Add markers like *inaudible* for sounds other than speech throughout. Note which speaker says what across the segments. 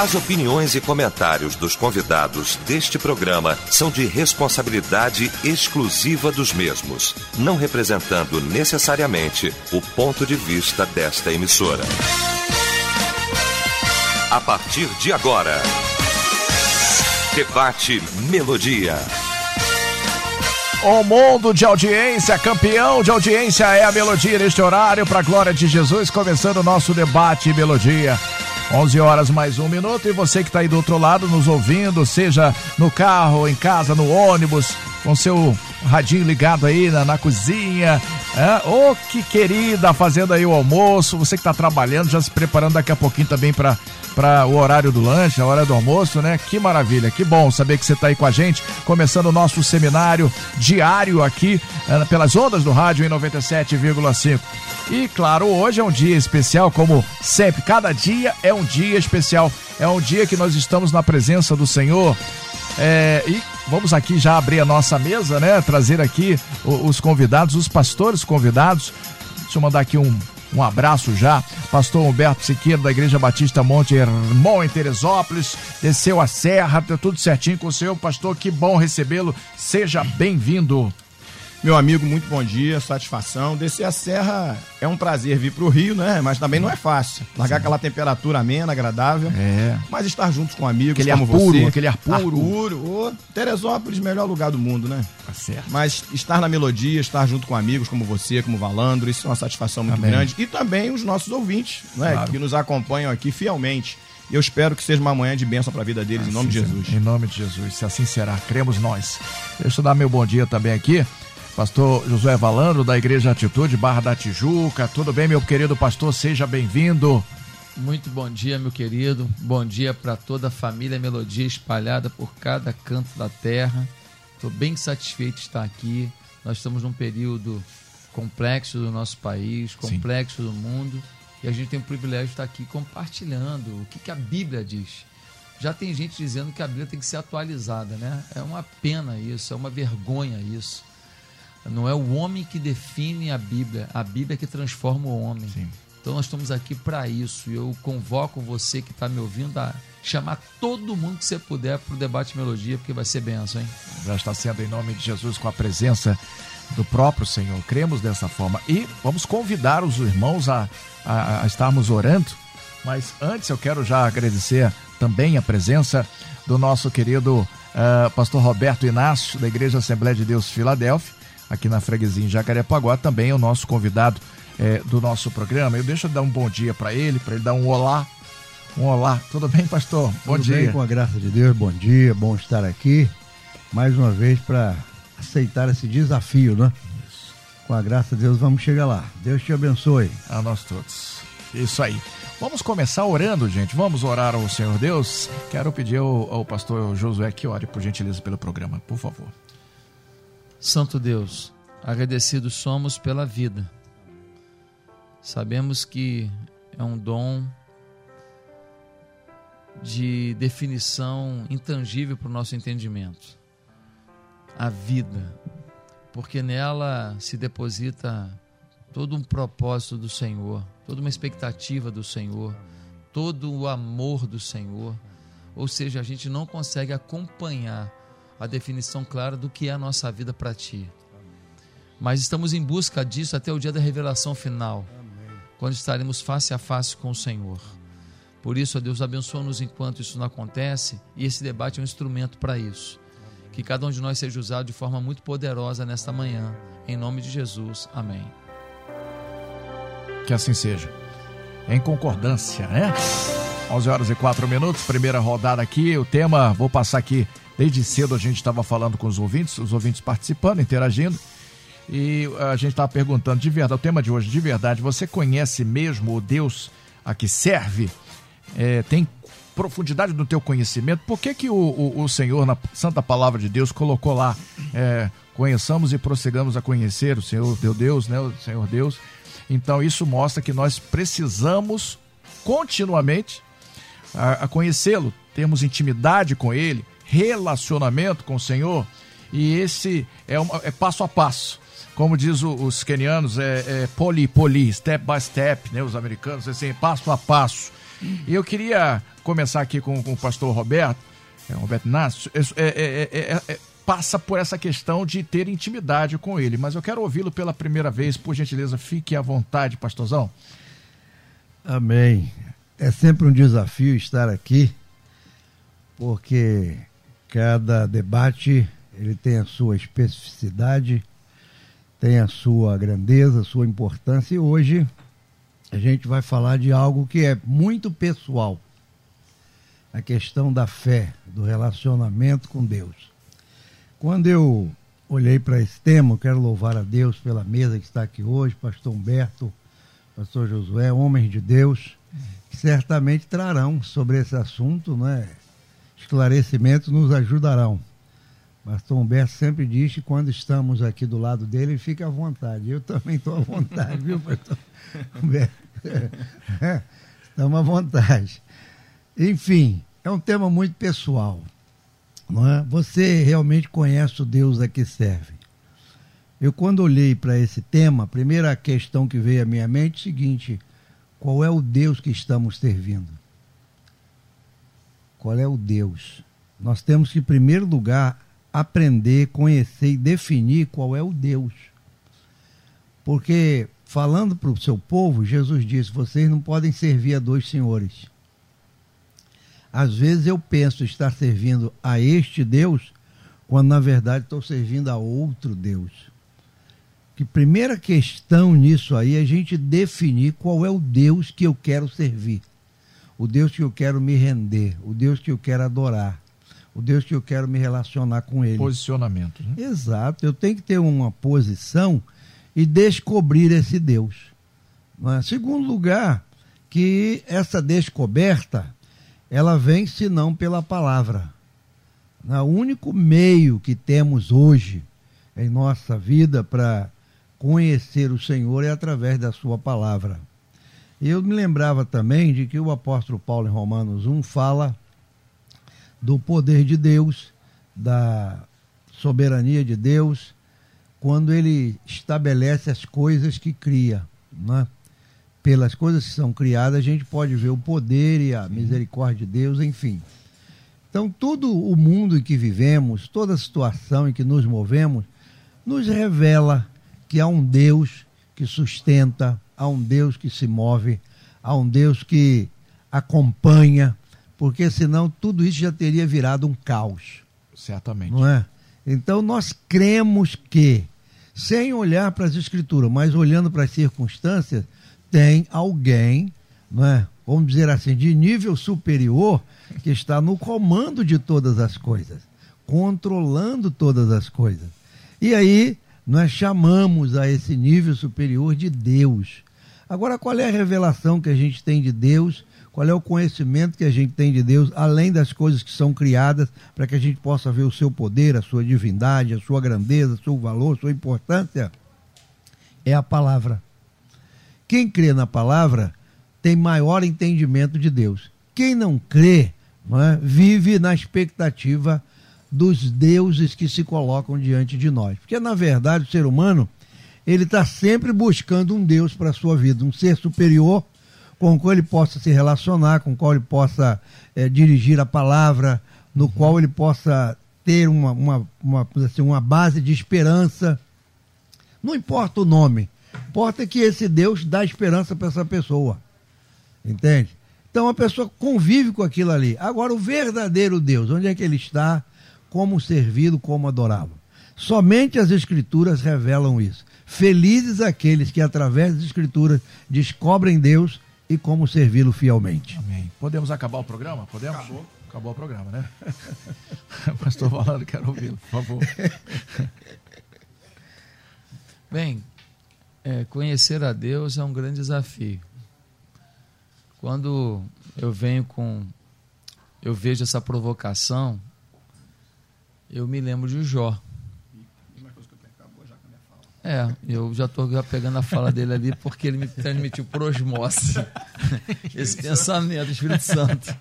Speaker 1: As opiniões e comentários dos convidados deste programa são de responsabilidade exclusiva dos mesmos, não representando necessariamente o ponto de vista desta emissora. A partir de agora, Debate Melodia.
Speaker 2: O mundo de audiência, campeão de audiência é a Melodia neste horário, para a glória de Jesus, começando o nosso debate Melodia. 11 horas mais um minuto e você que está aí do outro lado nos ouvindo, seja no carro, em casa, no ônibus, com seu radinho ligado aí na, na cozinha. É? Oh, que querida, fazendo aí o almoço. Você que está trabalhando, já se preparando daqui a pouquinho também para para o horário do lanche, a hora do almoço, né? Que maravilha, que bom saber que você está aí com a gente, começando o nosso seminário diário aqui é, pelas ondas do rádio em 97,5. E claro, hoje é um dia especial, como sempre, cada dia é um dia especial. É um dia que nós estamos na presença do Senhor. É, e vamos aqui já abrir a nossa mesa, né? Trazer aqui os convidados, os pastores convidados. Deixa eu mandar aqui um, um abraço já. Pastor Humberto Siqueira, da Igreja Batista Monte Hermon, em Teresópolis. Desceu a serra, tá tudo certinho com o senhor, pastor. Que bom recebê-lo. Seja bem-vindo.
Speaker 3: Meu amigo, muito bom dia, satisfação. Descer a serra é um prazer vir para o Rio, né? Mas também não é fácil. Largar Sim. aquela temperatura amena, agradável.
Speaker 2: É.
Speaker 3: Mas estar juntos com amigos,
Speaker 2: aquele
Speaker 3: como
Speaker 2: ar puro,
Speaker 3: você.
Speaker 2: Aquele ar puro. Ar
Speaker 3: puro. Oh, Teresópolis, melhor lugar do mundo, né?
Speaker 2: Tá certo.
Speaker 3: Mas estar na melodia, estar junto com amigos como você, como Valandro, isso é uma satisfação muito Amém. grande. E também os nossos ouvintes, né? Claro. Que nos acompanham aqui fielmente. Eu espero que seja uma manhã de bênção para a vida deles, assim em nome de Jesus.
Speaker 2: Em nome de Jesus, se assim será, cremos nós. Deixa eu dar meu bom dia também aqui Pastor Josué Valandro, da Igreja Atitude, Barra da Tijuca. Tudo bem, meu querido pastor? Seja bem-vindo.
Speaker 4: Muito bom dia, meu querido. Bom dia para toda a família Melodia espalhada por cada canto da terra. Estou bem satisfeito de estar aqui. Nós estamos num período complexo do nosso país, complexo Sim. do mundo, e a gente tem o privilégio de estar aqui compartilhando o que, que a Bíblia diz. Já tem gente dizendo que a Bíblia tem que ser atualizada, né? É uma pena isso, é uma vergonha isso. Não é o homem que define a Bíblia, a Bíblia que transforma o homem. Sim. Então nós estamos aqui para isso. E eu convoco você que está me ouvindo a chamar todo mundo que você puder para o debate melodia, porque vai ser benção, hein?
Speaker 2: Já está sendo em nome de Jesus com a presença do próprio Senhor. Cremos dessa forma. E vamos convidar os irmãos a, a, a estarmos orando. Mas antes eu quero já agradecer também a presença do nosso querido uh, pastor Roberto Inácio, da Igreja Assembleia de Deus Filadélfia aqui na freguesia em Jacarepaguá, também é o nosso convidado é, do nosso programa. Eu deixo eu dar um bom dia para ele, para ele dar um olá. Um olá. Tudo bem, pastor? Bom
Speaker 5: Tudo
Speaker 2: dia.
Speaker 5: Bem, com a graça de Deus, bom dia, bom estar aqui mais uma vez para aceitar esse desafio, né? Isso. Com a graça de Deus, vamos chegar lá. Deus te abençoe.
Speaker 2: A nós todos. Isso aí. Vamos começar orando, gente. Vamos orar ao Senhor Deus. Quero pedir ao, ao pastor Josué que ore, por gentileza, pelo programa, por favor.
Speaker 4: Santo Deus, agradecidos somos pela vida. Sabemos que é um dom de definição intangível para o nosso entendimento. A vida, porque nela se deposita todo um propósito do Senhor, toda uma expectativa do Senhor, todo o amor do Senhor. Ou seja, a gente não consegue acompanhar a definição clara do que é a nossa vida para Ti. Mas estamos em busca disso até o dia da revelação final, quando estaremos face a face com o Senhor. Por isso, a Deus abençoa-nos enquanto isso não acontece, e esse debate é um instrumento para isso. Que cada um de nós seja usado de forma muito poderosa nesta manhã. Em nome de Jesus. Amém.
Speaker 2: Que assim seja. Em concordância, né? 11 horas e 4 minutos, primeira rodada aqui. O tema, vou passar aqui Desde cedo a gente estava falando com os ouvintes, os ouvintes participando, interagindo. E a gente estava perguntando de verdade, o tema de hoje, de verdade, você conhece mesmo o Deus a que serve? É, tem profundidade no teu conhecimento? Por que, que o, o, o, Senhor, na Santa Palavra de Deus, colocou lá, é, conheçamos e prossigamos a conhecer o Senhor, teu Deus, né, o Senhor Deus? Então isso mostra que nós precisamos continuamente a, a conhecê-lo, termos intimidade com Ele, relacionamento com o Senhor, e esse é, uma, é passo a passo. Como diz o, os kenianos, é, é poli, poli, step by step, né? Os americanos, assim, passo a passo. E eu queria começar aqui com, com o pastor Roberto, é, Roberto Nácio, é, é, passa por essa questão de ter intimidade com ele. Mas eu quero ouvi-lo pela primeira vez, por gentileza, fique à vontade, pastorzão.
Speaker 5: Amém. É sempre um desafio estar aqui, porque cada debate ele tem a sua especificidade, tem a sua grandeza, a sua importância, e hoje a gente vai falar de algo que é muito pessoal. A questão da fé, do relacionamento com Deus. Quando eu olhei para esse tema, eu quero louvar a Deus pela mesa que está aqui hoje, pastor Humberto, pastor Josué, homens de Deus, certamente trarão sobre esse assunto, né? Esclarecimentos nos ajudarão. Pastor Humberto sempre diz que quando estamos aqui do lado dele, ele fica à vontade. Eu também estou à vontade, viu, pastor *laughs* Humberto? Estamos à vontade. Enfim, é um tema muito pessoal. Não é? Você realmente conhece o Deus a que serve. Eu, quando olhei para esse tema, a primeira questão que veio à minha mente é o seguinte: qual é o Deus que estamos servindo? Qual é o Deus? Nós temos que, em primeiro lugar, aprender, conhecer e definir qual é o Deus. Porque, falando para o seu povo, Jesus disse: vocês não podem servir a dois senhores. Às vezes eu penso estar servindo a este Deus, quando na verdade estou servindo a outro Deus. Que primeira questão nisso aí é a gente definir qual é o Deus que eu quero servir, o Deus que eu quero me render, o Deus que eu quero adorar o Deus que eu quero me relacionar com Ele.
Speaker 2: Posicionamento. Né?
Speaker 5: Exato. Eu tenho que ter uma posição e descobrir esse Deus. Mas, segundo lugar, que essa descoberta ela vem senão pela palavra. O único meio que temos hoje em nossa vida para conhecer o Senhor é através da sua palavra. Eu me lembrava também de que o apóstolo Paulo em Romanos 1 fala do poder de Deus, da soberania de Deus, quando ele estabelece as coisas que cria. Né? Pelas coisas que são criadas, a gente pode ver o poder e a misericórdia de Deus, enfim. Então, todo o mundo em que vivemos, toda a situação em que nos movemos, nos revela que há um Deus que sustenta, há um Deus que se move, há um Deus que acompanha, porque senão tudo isso já teria virado um caos.
Speaker 2: Certamente.
Speaker 5: Não é? Então nós cremos que, sem olhar para as escrituras, mas olhando para as circunstâncias, tem alguém, não é? vamos dizer assim, de nível superior, que está no comando de todas as coisas, controlando todas as coisas. E aí nós chamamos a esse nível superior de Deus. Agora, qual é a revelação que a gente tem de Deus qual é o conhecimento que a gente tem de Deus, além das coisas que são criadas, para que a gente possa ver o seu poder, a sua divindade, a sua grandeza, o seu valor, a sua importância, é a palavra. Quem crê na palavra tem maior entendimento de Deus. Quem não crê não é, vive na expectativa dos deuses que se colocam diante de nós. Porque, na verdade, o ser humano ele está sempre buscando um Deus para a sua vida, um ser superior com o qual ele possa se relacionar, com o qual ele possa é, dirigir a palavra, no uhum. qual ele possa ter uma, uma, uma, assim, uma base de esperança. Não importa o nome, importa que esse Deus dá esperança para essa pessoa. Entende? Então a pessoa convive com aquilo ali. Agora, o verdadeiro Deus, onde é que ele está? Como servido, como adorá-lo. Somente as Escrituras revelam isso. Felizes aqueles que, através das Escrituras, descobrem Deus e como servi-lo fielmente.
Speaker 2: Amém. Podemos acabar o programa? Podemos? Acabou. Acabou o programa, né? *laughs* Pastor falando, quero ouvi-lo, por favor. *laughs*
Speaker 4: Bem, é, conhecer a Deus é um grande desafio. Quando eu venho com. Eu vejo essa provocação, eu me lembro de Jó. É, eu já estou pegando a fala dele ali porque ele me transmitiu por osmose *laughs* esse pensamento do Espírito Santo.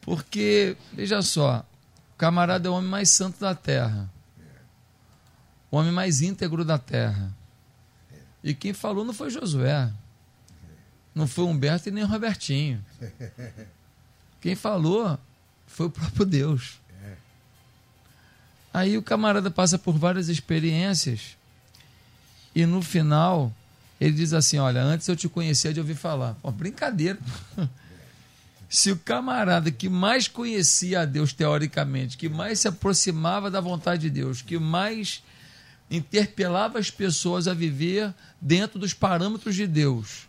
Speaker 4: Porque, veja só, o camarada é o homem mais santo da terra, o homem mais íntegro da terra. E quem falou não foi Josué. Não foi Humberto e nem Robertinho. Quem falou foi o próprio Deus. Aí o camarada passa por várias experiências e no final ele diz assim: Olha, antes eu te conhecia de ouvir falar. Pô, brincadeira. *laughs* Se o camarada que mais conhecia a Deus teoricamente, que mais se aproximava da vontade de Deus, que mais interpelava as pessoas a viver dentro dos parâmetros de Deus,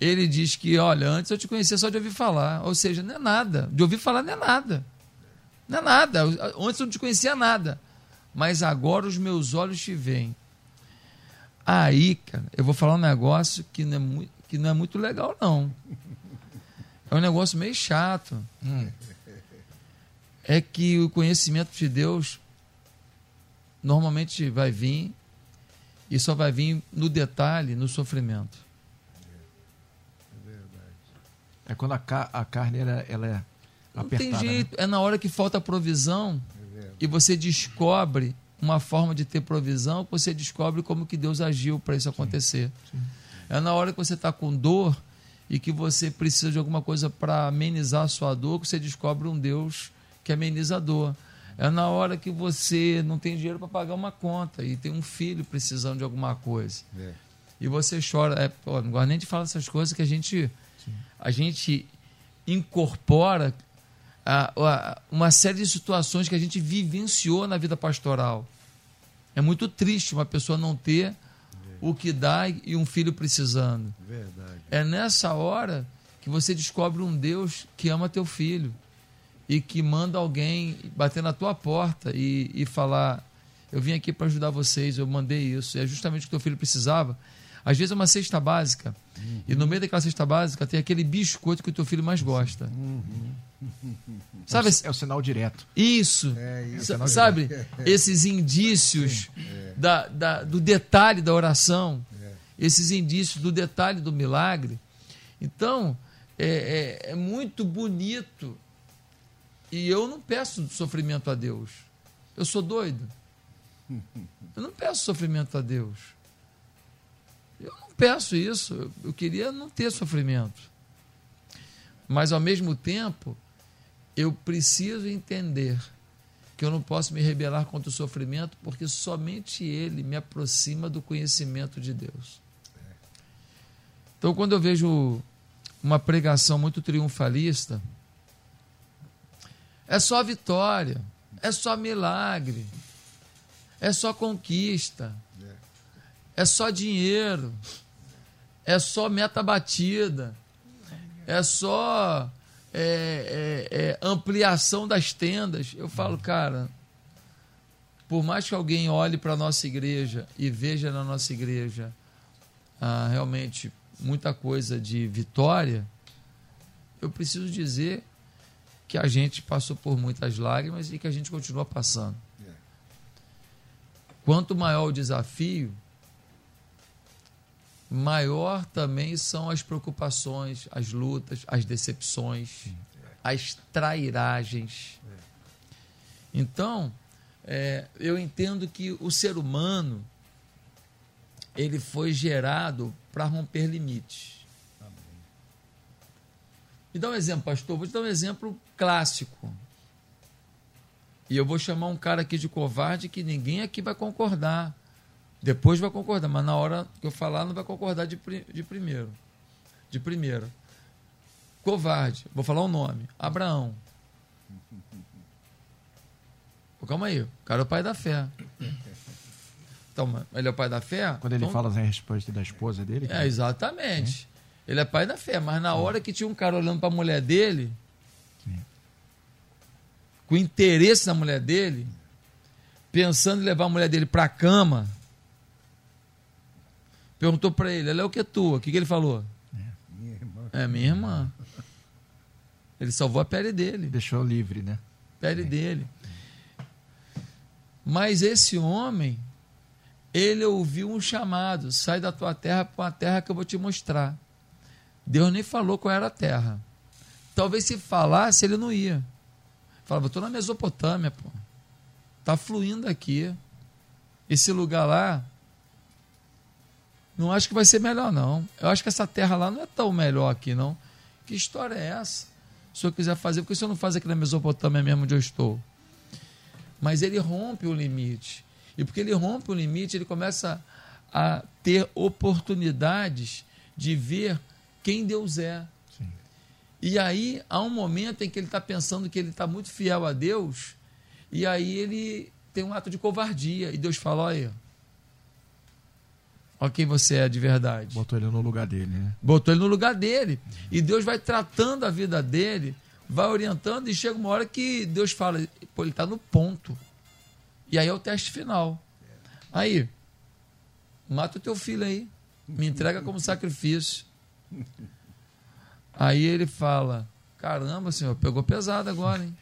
Speaker 4: ele diz que, olha, antes eu te conhecia só de ouvir falar. Ou seja, não é nada. De ouvir falar não é nada. Não é nada. Antes eu não te conhecia nada. Mas agora os meus olhos te veem. Aí, cara, eu vou falar um negócio que não é muito, que não é muito legal, não. É um negócio meio chato. Hum. É que o conhecimento de Deus normalmente vai vir e só vai vir no detalhe, no sofrimento.
Speaker 2: É quando a, ca a carne ela, ela é
Speaker 4: Não
Speaker 2: apertada.
Speaker 4: tem jeito.
Speaker 2: Né?
Speaker 4: É na hora que falta provisão e você descobre uma forma de ter provisão, você descobre como que Deus agiu para isso acontecer. Sim, sim. É na hora que você está com dor e que você precisa de alguma coisa para amenizar a sua dor que você descobre um Deus que ameniza a dor. É na hora que você não tem dinheiro para pagar uma conta e tem um filho precisando de alguma coisa. É. E você chora. É, pô, não gosto nem de falar essas coisas que a gente a gente incorpora uma série de situações que a gente vivenciou na vida pastoral. É muito triste uma pessoa não ter o que dá e um filho precisando. Verdade. É nessa hora que você descobre um Deus que ama teu filho e que manda alguém bater na tua porta e, e falar: Eu vim aqui para ajudar vocês, eu mandei isso. É justamente o que teu filho precisava. Às vezes é uma cesta básica. Uhum. E no meio daquela cesta básica tem aquele biscoito que o teu filho mais gosta. Uhum.
Speaker 2: Sabe? É o sinal direto.
Speaker 4: Isso. É isso. É sabe? Esses indícios é. da, da, do detalhe da oração. É. Esses indícios do detalhe do milagre. Então, é, é, é muito bonito. E eu não peço sofrimento a Deus. Eu sou doido. Eu não peço sofrimento a Deus. Peço isso, eu queria não ter sofrimento. Mas, ao mesmo tempo, eu preciso entender que eu não posso me rebelar contra o sofrimento, porque somente ele me aproxima do conhecimento de Deus. Então, quando eu vejo uma pregação muito triunfalista, é só vitória, é só milagre, é só conquista é só dinheiro, é só meta batida, é só é, é, é ampliação das tendas. Eu falo, cara, por mais que alguém olhe para a nossa igreja e veja na nossa igreja ah, realmente muita coisa de vitória, eu preciso dizer que a gente passou por muitas lágrimas e que a gente continua passando. Quanto maior o desafio, maior também são as preocupações, as lutas, as decepções, as trairagens. Então, é, eu entendo que o ser humano ele foi gerado para romper limites. Me dá um exemplo, pastor. Vou te dar um exemplo clássico. E eu vou chamar um cara aqui de covarde que ninguém aqui vai concordar. Depois vai concordar, mas na hora que eu falar não vai concordar de, de primeiro. De primeiro. Covarde. Vou falar o um nome. Abraão. Pô, calma aí. O cara é o pai da fé. Então, ele é o pai da fé?
Speaker 2: Quando ele
Speaker 4: então...
Speaker 2: fala a resposta da esposa dele?
Speaker 4: É, exatamente. É. Ele é pai da fé, mas na hora que tinha um cara olhando para a mulher dele, Sim. com interesse na mulher dele, pensando em levar a mulher dele para a cama, Perguntou para ele, ela é o que é tua? O que, que ele falou? É, minha irmã. É, minha irmã. Ele salvou a pele dele.
Speaker 2: Deixou livre, né?
Speaker 4: Pele é. dele. Mas esse homem, ele ouviu um chamado: sai da tua terra para uma terra que eu vou te mostrar. Deus nem falou qual era a terra. Talvez se falasse, ele não ia. Falava, estou na Mesopotâmia, pô. Tá fluindo aqui. Esse lugar lá Não acho que vai ser melhor, não. Eu acho que essa terra lá não é tão melhor aqui, não. Que história é essa? Se eu quiser fazer, por que o senhor não faz aqui na Mesopotâmia mesmo onde eu estou? Mas ele rompe o limite. E porque ele rompe o limite, ele começa a ter oportunidades de ver quem Deus é. Sim. E aí há um momento em que ele está pensando que ele está muito fiel a Deus, e aí ele tem um ato de covardia. E Deus fala: olha, olha quem você é de verdade.
Speaker 2: Botou ele no lugar dele, né?
Speaker 4: Botou ele no lugar dele. E Deus vai tratando a vida dele, vai orientando, e chega uma hora que Deus fala: pô, ele está no ponto. E aí é o teste final. Aí, mata o teu filho aí, me entrega como sacrifício. Aí ele fala: caramba, senhor, pegou pesado agora, hein?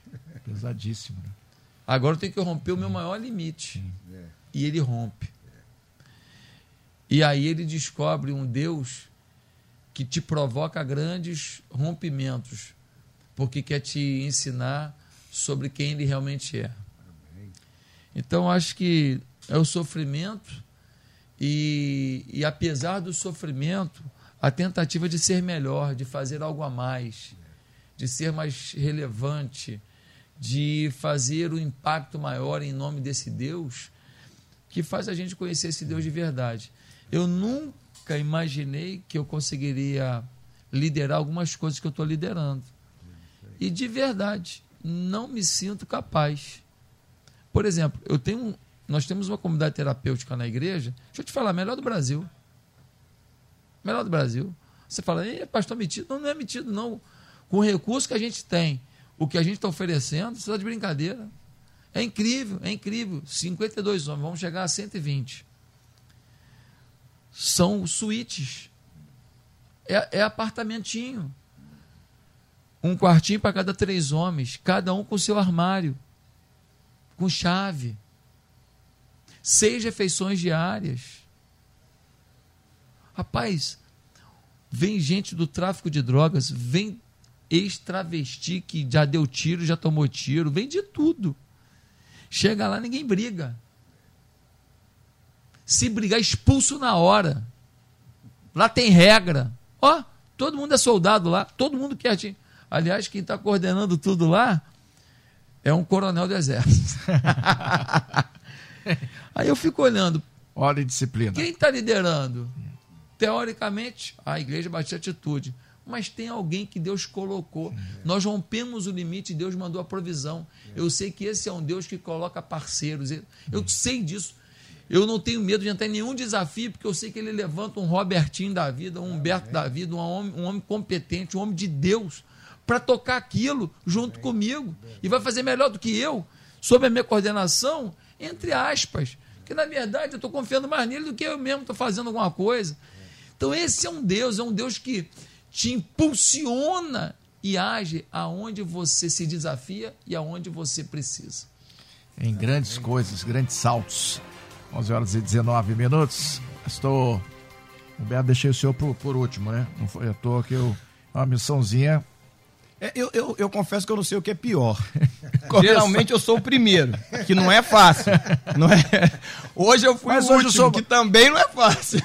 Speaker 2: Pesadíssimo. Né?
Speaker 4: Agora eu tenho que romper o meu maior limite. E ele rompe. E aí ele descobre um Deus que te provoca grandes rompimentos, porque quer te ensinar sobre quem ele realmente é. Então acho que é o sofrimento e, e apesar do sofrimento, a tentativa de ser melhor, de fazer algo a mais, de ser mais relevante, de fazer um impacto maior em nome desse Deus, que faz a gente conhecer esse Deus de verdade. Eu nunca imaginei que eu conseguiria liderar algumas coisas que eu estou liderando. E de verdade, não me sinto capaz. Por exemplo, eu tenho, nós temos uma comunidade terapêutica na igreja, deixa eu te falar, melhor do Brasil. Melhor do Brasil. Você fala, pastor metido? Não, não é metido, não. Com o recurso que a gente tem, o que a gente está oferecendo, você está de brincadeira. É incrível, é incrível. 52 homens, vamos chegar a 120. São suítes. É, é apartamentinho. Um quartinho para cada três homens, cada um com seu armário, com chave. Seis refeições diárias. Rapaz, vem gente do tráfico de drogas, vem ex-travesti que já deu tiro, já tomou tiro, vem de tudo. Chega lá, ninguém briga. Se brigar, expulso na hora. Lá tem regra. Ó, todo mundo é soldado lá, todo mundo quer. Aliás, quem está coordenando tudo lá é um coronel do exército. *laughs* Aí eu fico olhando.
Speaker 2: Ordem e disciplina.
Speaker 4: Quem está liderando? Teoricamente, a igreja bate atitude mas tem alguém que Deus colocou. Sim. Nós rompemos o limite e Deus mandou a provisão. Eu sei que esse é um Deus que coloca parceiros. Eu, eu sei disso. Eu não tenho medo de entrar em nenhum desafio, porque eu sei que ele levanta um Robertinho da vida, um Humberto da vida, um homem, um homem competente, um homem de Deus, para tocar aquilo junto comigo. E vai fazer melhor do que eu, sob a minha coordenação, entre aspas. Porque, na verdade, eu estou confiando mais nele do que eu mesmo estou fazendo alguma coisa. Então, esse é um Deus, é um Deus que te impulsiona e age aonde você se desafia e aonde você precisa.
Speaker 2: Em grandes coisas, grandes saltos. 11 horas e 19 minutos. Estou. Humberto, deixei o senhor por, por último, né? Não foi à toa que eu. Uma missãozinha
Speaker 3: é, eu, eu, eu, confesso que eu não sei o que é pior. *laughs* Geralmente eu sou o primeiro, que não é fácil. Não é... Hoje eu fui Mas o último, sou... que também não é fácil.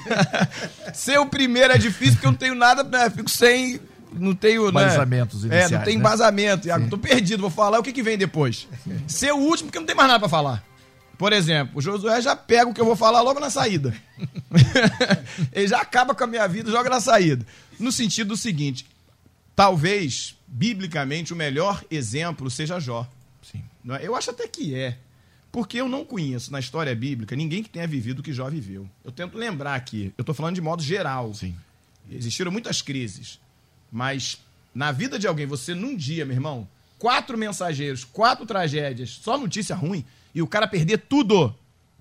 Speaker 3: *laughs* Ser o primeiro é difícil porque eu não tenho nada, né? fico sem. Não tenho.
Speaker 2: Embasamentos
Speaker 3: né? É, não tem né? embasamento. Né? Tô perdido, vou falar o que, que vem depois. Ser o último porque não tem mais nada para falar. Por exemplo, o Josué já pega o que eu vou falar logo na saída. *laughs* Ele já acaba com a minha vida, joga na saída. No sentido do seguinte: talvez biblicamente, o melhor exemplo seja Jó. Sim. É? Eu acho até que é. Porque eu não conheço na história bíblica ninguém que tenha vivido o que Jó viveu. Eu tento lembrar aqui, eu estou falando de modo geral. Sim. Existiram muitas crises. Mas na vida de alguém, você num dia, meu irmão, quatro mensageiros, quatro tragédias, só notícia ruim, e o cara perder tudo.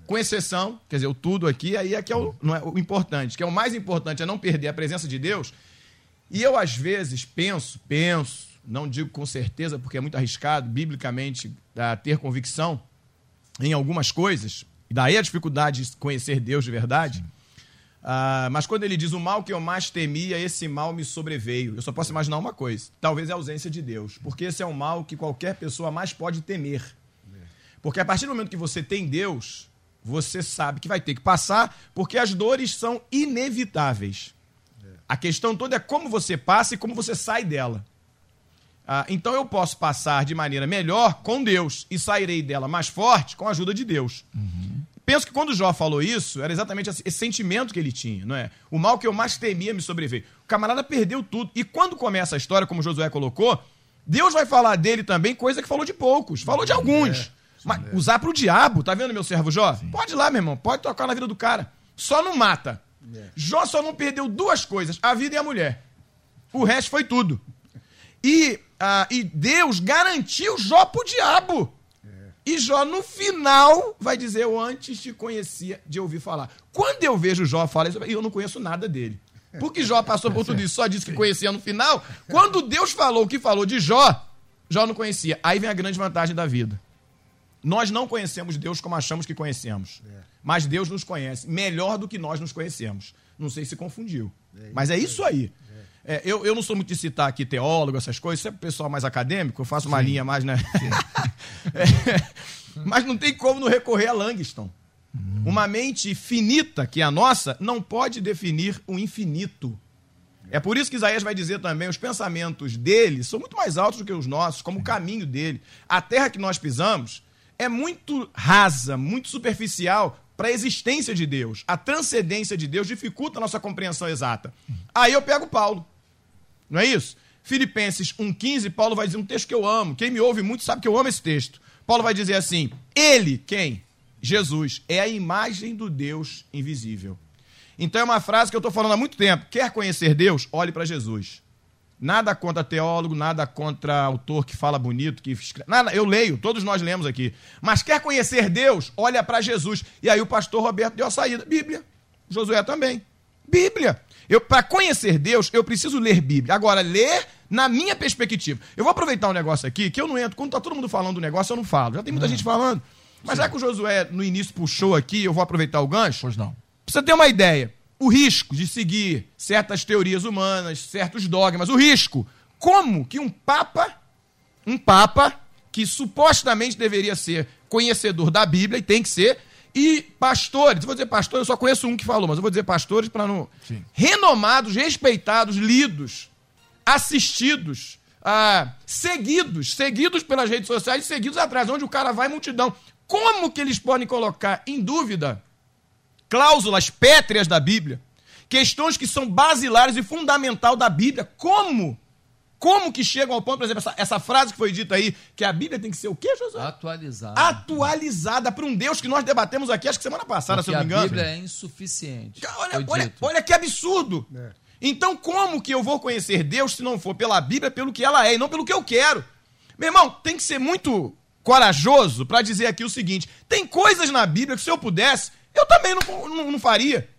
Speaker 3: Com exceção, quer dizer, o tudo aqui, aí é que é o, não é o importante, que é o mais importante, é não perder a presença de Deus e eu, às vezes, penso, penso, não digo com certeza, porque é muito arriscado, biblicamente, ter convicção em algumas coisas, e daí a dificuldade de conhecer Deus de verdade. Uh, mas quando ele diz o mal que eu mais temia, esse mal me sobreveio. Eu só posso imaginar uma coisa: talvez a ausência de Deus. Porque esse é o mal que qualquer pessoa mais pode temer. Porque a partir do momento que você tem Deus, Você sabe que vai ter que passar, porque as dores são inevitáveis. A questão toda é como você passa e como você sai dela. Ah, então eu posso passar de maneira melhor com Deus e sairei dela mais forte com a ajuda de Deus. Uhum. Penso que quando Jó falou isso, era exatamente esse sentimento que ele tinha, não é? O mal que eu mais temia me sobreveio. O camarada perdeu tudo. E quando começa a história, como Josué colocou, Deus vai falar dele também coisa que falou de poucos, falou de alguns. É, Mas é. usar pro diabo, tá vendo, meu servo Jó? Sim. Pode ir lá, meu irmão, pode tocar na vida do cara. Só não mata. É. Jó só não perdeu duas coisas, a vida e a mulher. O resto foi tudo. E ah, e Deus garantiu Jó pro diabo. E Jó, no final, vai dizer: Eu antes te conhecia de ouvir falar. Quando eu vejo Jó falar isso, eu não conheço nada dele. Porque Jó passou por tudo isso, só disse que conhecia no final. Quando Deus falou o que falou de Jó, Jó não conhecia. Aí vem a grande vantagem da vida. Nós não conhecemos Deus como achamos que conhecemos. Mas Deus nos conhece melhor do que nós nos conhecemos. Não sei se confundiu. Mas é isso aí. É, eu, eu não sou muito de citar aqui teólogo, essas coisas, isso é pessoal mais acadêmico, eu faço uma Sim. linha mais, né? *laughs* é, mas não tem como não recorrer a Langston. Hum. Uma mente finita, que é a nossa, não pode definir o infinito. É por isso que Isaías vai dizer também: os pensamentos dele são muito mais altos do que os nossos, como o caminho dele. A terra que nós pisamos é muito rasa, muito superficial para a existência de Deus. A transcendência de Deus dificulta a nossa compreensão exata. Aí eu pego Paulo. Não é isso? Filipenses 1,15, Paulo vai dizer um texto que eu amo. Quem me ouve muito sabe que eu amo esse texto. Paulo vai dizer assim: Ele, quem? Jesus, é a imagem do Deus invisível. Então é uma frase que eu estou falando há muito tempo. Quer conhecer Deus? Olhe para Jesus. Nada contra teólogo, nada contra autor que fala bonito, que escreve. Nada, eu leio, todos nós lemos aqui. Mas quer conhecer Deus? Olha para Jesus. E aí o pastor Roberto deu a saída. Bíblia. Josué também. Bíblia. Eu, para conhecer Deus, eu preciso ler Bíblia. Agora, ler na minha perspectiva. Eu vou aproveitar um negócio aqui, que eu não entro. Quando tá todo mundo falando do negócio, eu não falo. Já tem muita gente falando. Mas Sim. já que o Josué no início puxou aqui, eu vou aproveitar o gancho.
Speaker 2: Pois não.
Speaker 3: Pra você ter uma ideia, o risco de seguir certas teorias humanas, certos dogmas, o risco. Como que um papa, um papa que supostamente deveria ser conhecedor da Bíblia e tem que ser, e pastores, vou dizer pastores, eu só conheço um que falou, mas eu vou dizer pastores para não. Sim. Renomados, respeitados, lidos, assistidos, ah, seguidos, seguidos pelas redes sociais, seguidos atrás, onde o cara vai multidão. Como que eles podem colocar em dúvida cláusulas pétreas da Bíblia, questões que são basilares e fundamental da Bíblia? Como? Como que chegam ao ponto, por exemplo, essa, essa, frase que foi dita aí, que a Bíblia tem que ser o quê, José?
Speaker 4: Atualizada.
Speaker 3: Atualizada para um Deus que nós debatemos aqui, acho que semana passada, Porque se eu não me engano.
Speaker 4: a Bíblia é insuficiente.
Speaker 3: Olha, olha, olha que absurdo. É. Então, como que eu vou conhecer Deus se não for pela Bíblia, pelo que ela é, e não pelo que eu quero? Meu irmão, tem que ser muito corajoso para dizer aqui o seguinte: tem coisas na Bíblia que se eu pudesse, eu também não, não, não faria.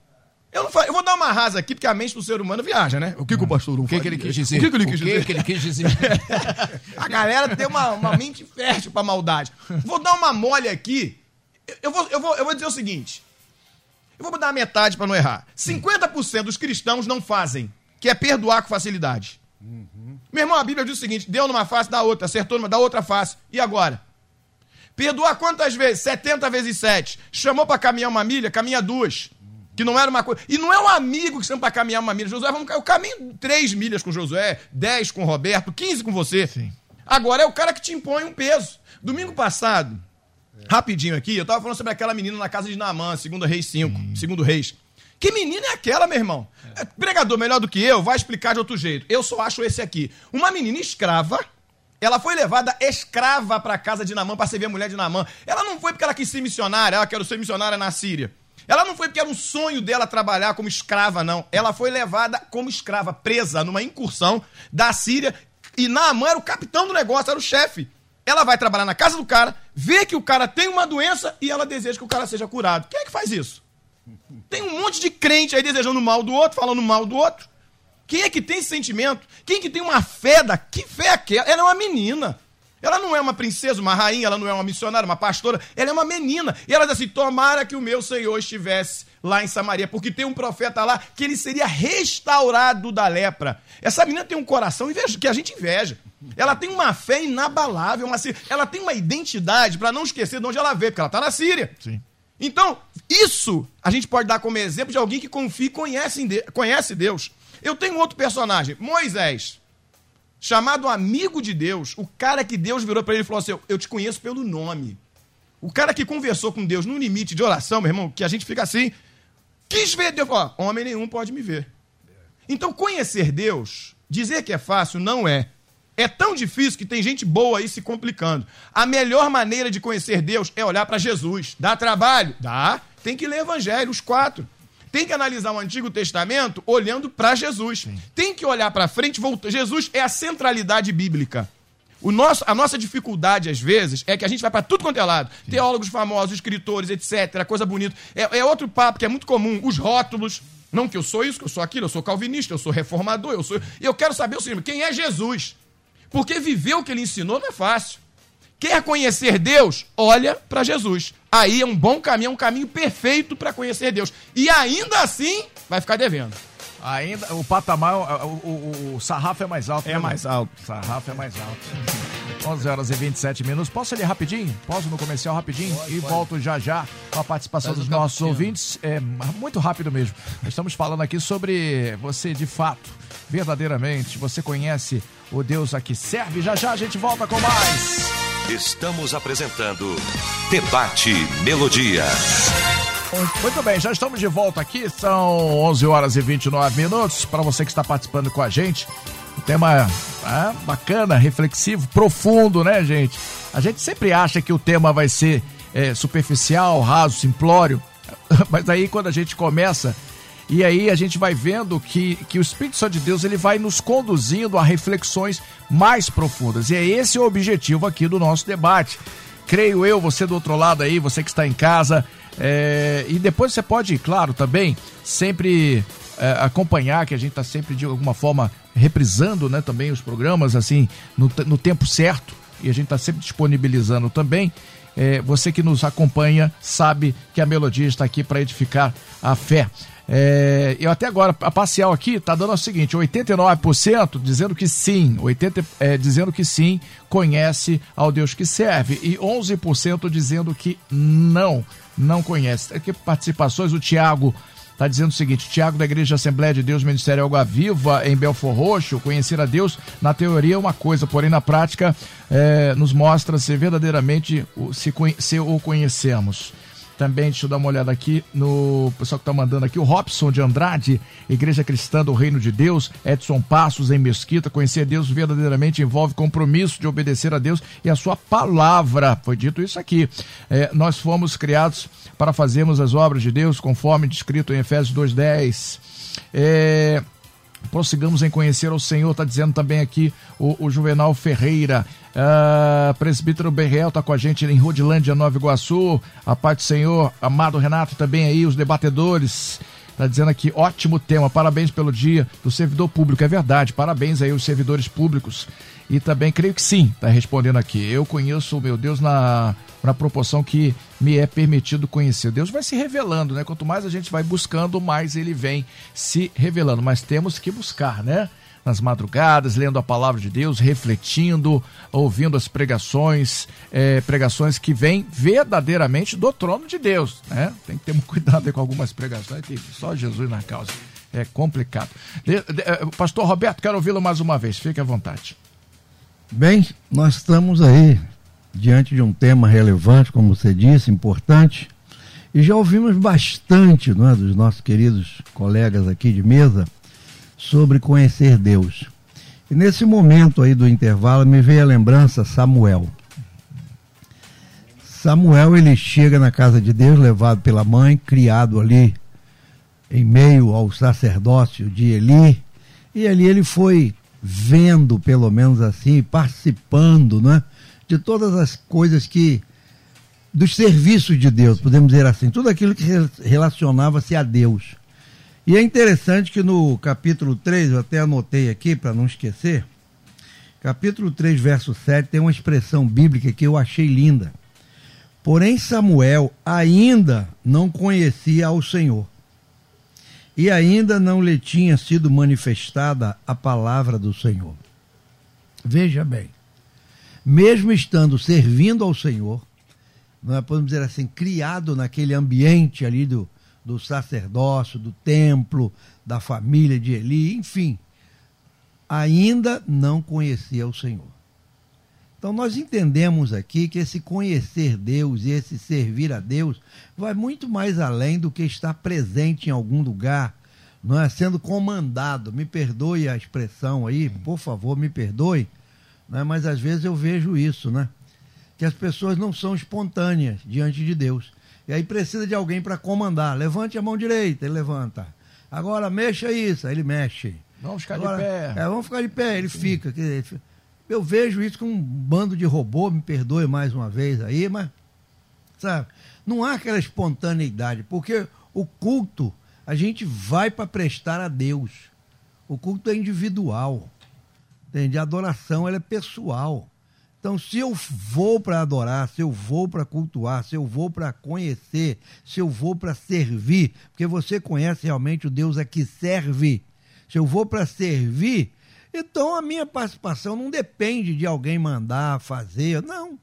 Speaker 3: Eu, não, eu vou dar uma rasa aqui, porque a mente do ser humano viaja, né?
Speaker 2: O que, que o pastor não
Speaker 3: O que, que ele quis dizer?
Speaker 2: O que, que ele quis dizer? Que ele quis dizer? *laughs*
Speaker 3: a galera tem uma, uma mente fértil pra maldade. Vou dar uma mole aqui. Eu vou, eu, vou, eu vou dizer o seguinte. Eu vou dar a metade para não errar. 50% dos cristãos não fazem, que é perdoar com facilidade. Uhum. Meu irmão, a Bíblia diz o seguinte: deu numa face, dá outra, acertou numa, dá outra face. E agora? Perdoar quantas vezes? 70 vezes 7. Chamou para caminhar uma milha, caminha duas. Que não era uma coisa. E não é um amigo que chama para caminhar uma milha. Josué, vamos, eu caminho três milhas com Josué, dez com Roberto, quinze com você. Sim. Agora é o cara que te impõe um peso. Domingo passado, é. rapidinho aqui, eu tava falando sobre aquela menina na casa de Naamã, segunda Reis 5, hum. segundo Reis. Que menina é aquela, meu irmão? É. Pregador melhor do que eu, vai explicar de outro jeito. Eu só acho esse aqui. Uma menina escrava, ela foi levada escrava para casa de Namã para servir a mulher de Namã. Ela não foi porque ela quis ser missionária, ela quer ser missionária na Síria. Ela não foi porque era um sonho dela trabalhar como escrava, não. Ela foi levada como escrava, presa numa incursão da Síria. E Naamã era o capitão do negócio, era o chefe. Ela vai trabalhar na casa do cara, vê que o cara tem uma doença e ela deseja que o cara seja curado. Quem é que faz isso? Tem um monte de crente aí desejando mal do outro, falando mal do outro. Quem é que tem esse sentimento? Quem é que tem uma fé da... Que fé é aquela? Ela é uma menina. Ela não é uma princesa, uma rainha, ela não é uma missionária, uma pastora, ela é uma menina. E ela diz assim: tomara que o meu Senhor estivesse lá em Samaria, porque tem um profeta lá que ele seria restaurado da lepra. Essa menina tem um coração que a gente inveja. Ela tem uma fé inabalável, uma, ela tem uma identidade para não esquecer de onde ela veio, porque ela está na Síria. Sim. Então, isso a gente pode dar como exemplo de alguém que confia e conhece, conhece Deus. Eu tenho outro personagem, Moisés, chamado amigo de Deus, o cara que Deus virou para ele e falou assim: Eu te conheço pelo nome. O cara que conversou com Deus no limite de oração, meu irmão, que a gente fica assim, quis ver Deus, ó, homem nenhum pode me ver. Então, conhecer Deus, dizer que é fácil, não é. É tão difícil que tem gente boa aí se complicando. A melhor maneira de conhecer Deus é olhar para Jesus. Dá trabalho? Dá. Tem que ler Evangelho, os quatro. Tem que analisar o Antigo Testamento olhando para Jesus. Sim. Tem que olhar para frente, voltar. Jesus é a centralidade bíblica. O nosso, a nossa dificuldade, às vezes, é que a gente vai para tudo quanto é lado. Sim. Teólogos famosos, escritores, etc. Coisa bonita. É, é, outro papo que é muito comum. Os rótulos. Não que eu sou isso, que eu sou aquilo, eu sou calvinista, eu sou reformador, eu sou. E eu quero saber o seguinte: quem é Jesus? Porque viver o que ele ensinou não é fácil. Quer conhecer Deus? Olha para Jesus. Aí é um bom caminho, é um caminho perfeito para conhecer Deus. E ainda assim, vai ficar devendo.
Speaker 2: Ainda, o patamar, o, o, o sarrafo é mais alto.
Speaker 3: É né, mais alto.
Speaker 2: O sarrafo é mais alto. 11 horas e 27 minutos. Posso ali rapidinho? Posso no comercial rapidinho? Pode, e pode. volto já já com a participação Faz dos nossos ouvintes. É muito rápido mesmo. Estamos falando aqui sobre você de fato, verdadeiramente, você conhece o Deus aqui serve. Já já a gente volta com mais.
Speaker 1: Estamos apresentando Debate Melodia.
Speaker 2: Muito bem, já estamos de volta aqui. São 11 horas e 29 minutos. Para você que está participando com a gente, um tema é, bacana, reflexivo, profundo, né, gente? A gente sempre acha que o tema vai ser é, superficial, raso, simplório, *laughs* mas aí quando a gente começa e aí a gente vai vendo que, que o Espírito Santo de Deus ele vai nos conduzindo a reflexões mais profundas. E é esse o objetivo aqui do nosso debate. Creio eu, você do outro lado aí, você que está em casa. É, e depois você pode, claro, também sempre é, acompanhar, que a gente está sempre de alguma forma reprisando né, também os programas assim no, no tempo certo. E a gente está sempre disponibilizando também. É, você que nos acompanha sabe que a melodia está aqui para edificar a fé. É, eu até agora, a parcial aqui está dando o seguinte: 89% dizendo que sim, 80% é, dizendo que sim, conhece ao Deus que serve, e 11% dizendo que não, não conhece. Aqui participações, o Tiago está dizendo o seguinte: Tiago da Igreja Assembleia de Deus Ministério Água Viva, em Belfor Roxo, conhecer a Deus, na teoria é uma coisa, porém na prática é, nos mostra se verdadeiramente se, se o conhecemos. Também, deixa eu dar uma olhada aqui no pessoal que está mandando aqui, o Robson de Andrade, Igreja Cristã do Reino de Deus, Edson Passos em Mesquita, conhecer Deus verdadeiramente envolve compromisso de obedecer a Deus e a sua palavra. Foi dito isso aqui. É, nós fomos criados para fazermos as obras de Deus conforme descrito em Efésios 2,10. É, prossigamos em conhecer o Senhor, está dizendo também aqui o, o Juvenal Ferreira. Uh, presbítero Berrel está com a gente em Rodilândia, Nova Iguaçu. A paz do Senhor, amado Renato também aí, os debatedores. Está dizendo aqui, ótimo tema, parabéns pelo dia do servidor público. É verdade, parabéns aí aos servidores públicos. E também creio que sim, está respondendo aqui. Eu conheço o meu Deus na, na proporção que me é permitido conhecer. Deus vai se revelando, né? Quanto mais a gente vai buscando, mais ele vem se revelando. Mas temos que buscar, né? Nas madrugadas, lendo a palavra de Deus, refletindo, ouvindo as pregações, é, pregações que vêm verdadeiramente do trono de Deus. Né? Tem que ter um *laughs* cuidado com algumas pregações, tem só Jesus na causa. É complicado. De, de, é, Pastor Roberto, quero ouvi-lo mais uma vez, fique à vontade.
Speaker 5: Bem, nós estamos aí diante de um tema relevante, como você disse, importante, e já ouvimos bastante não é, dos nossos queridos colegas aqui de mesa sobre conhecer Deus. E nesse momento aí do intervalo me veio a lembrança Samuel. Samuel ele chega na casa de Deus, levado pela mãe, criado ali em meio ao sacerdócio de Eli, e ali ele foi vendo, pelo menos assim, participando, né, de todas as coisas que dos serviços de Deus, podemos dizer assim, tudo aquilo que relacionava-se a Deus. E é interessante que no capítulo 3, eu até anotei aqui para não esquecer, capítulo 3, verso 7, tem uma expressão bíblica que eu achei linda. Porém, Samuel ainda não conhecia ao Senhor, e ainda não lhe tinha sido manifestada a palavra do Senhor. Veja bem, mesmo estando servindo ao Senhor, não é, podemos dizer assim, criado naquele ambiente ali do, do sacerdócio, do templo, da família de Eli, enfim, ainda não conhecia o Senhor. Então nós entendemos aqui que esse conhecer Deus e esse servir a Deus vai muito mais além do que estar presente em algum lugar, não é sendo comandado. Me perdoe a expressão aí, por favor, me perdoe, né? mas às vezes eu vejo isso, né? Que as pessoas não são espontâneas diante de Deus. E aí precisa de alguém para comandar. Levante a mão direita, ele levanta. Agora mexa isso, aí ele mexe.
Speaker 2: Vamos ficar
Speaker 5: Agora,
Speaker 2: de pé.
Speaker 5: É, vamos ficar de pé, ele fica. Eu vejo isso com um bando de robô, me perdoe mais uma vez aí, mas, sabe, não há aquela espontaneidade, porque o culto a gente vai para prestar a Deus. O culto é individual, entende? A adoração ela é pessoal. Então, se eu vou para adorar, se eu vou para cultuar, se eu vou para conhecer, se eu vou para servir, porque você conhece realmente o Deus a que serve, se eu vou para servir, então a minha participação não depende de alguém mandar fazer, não.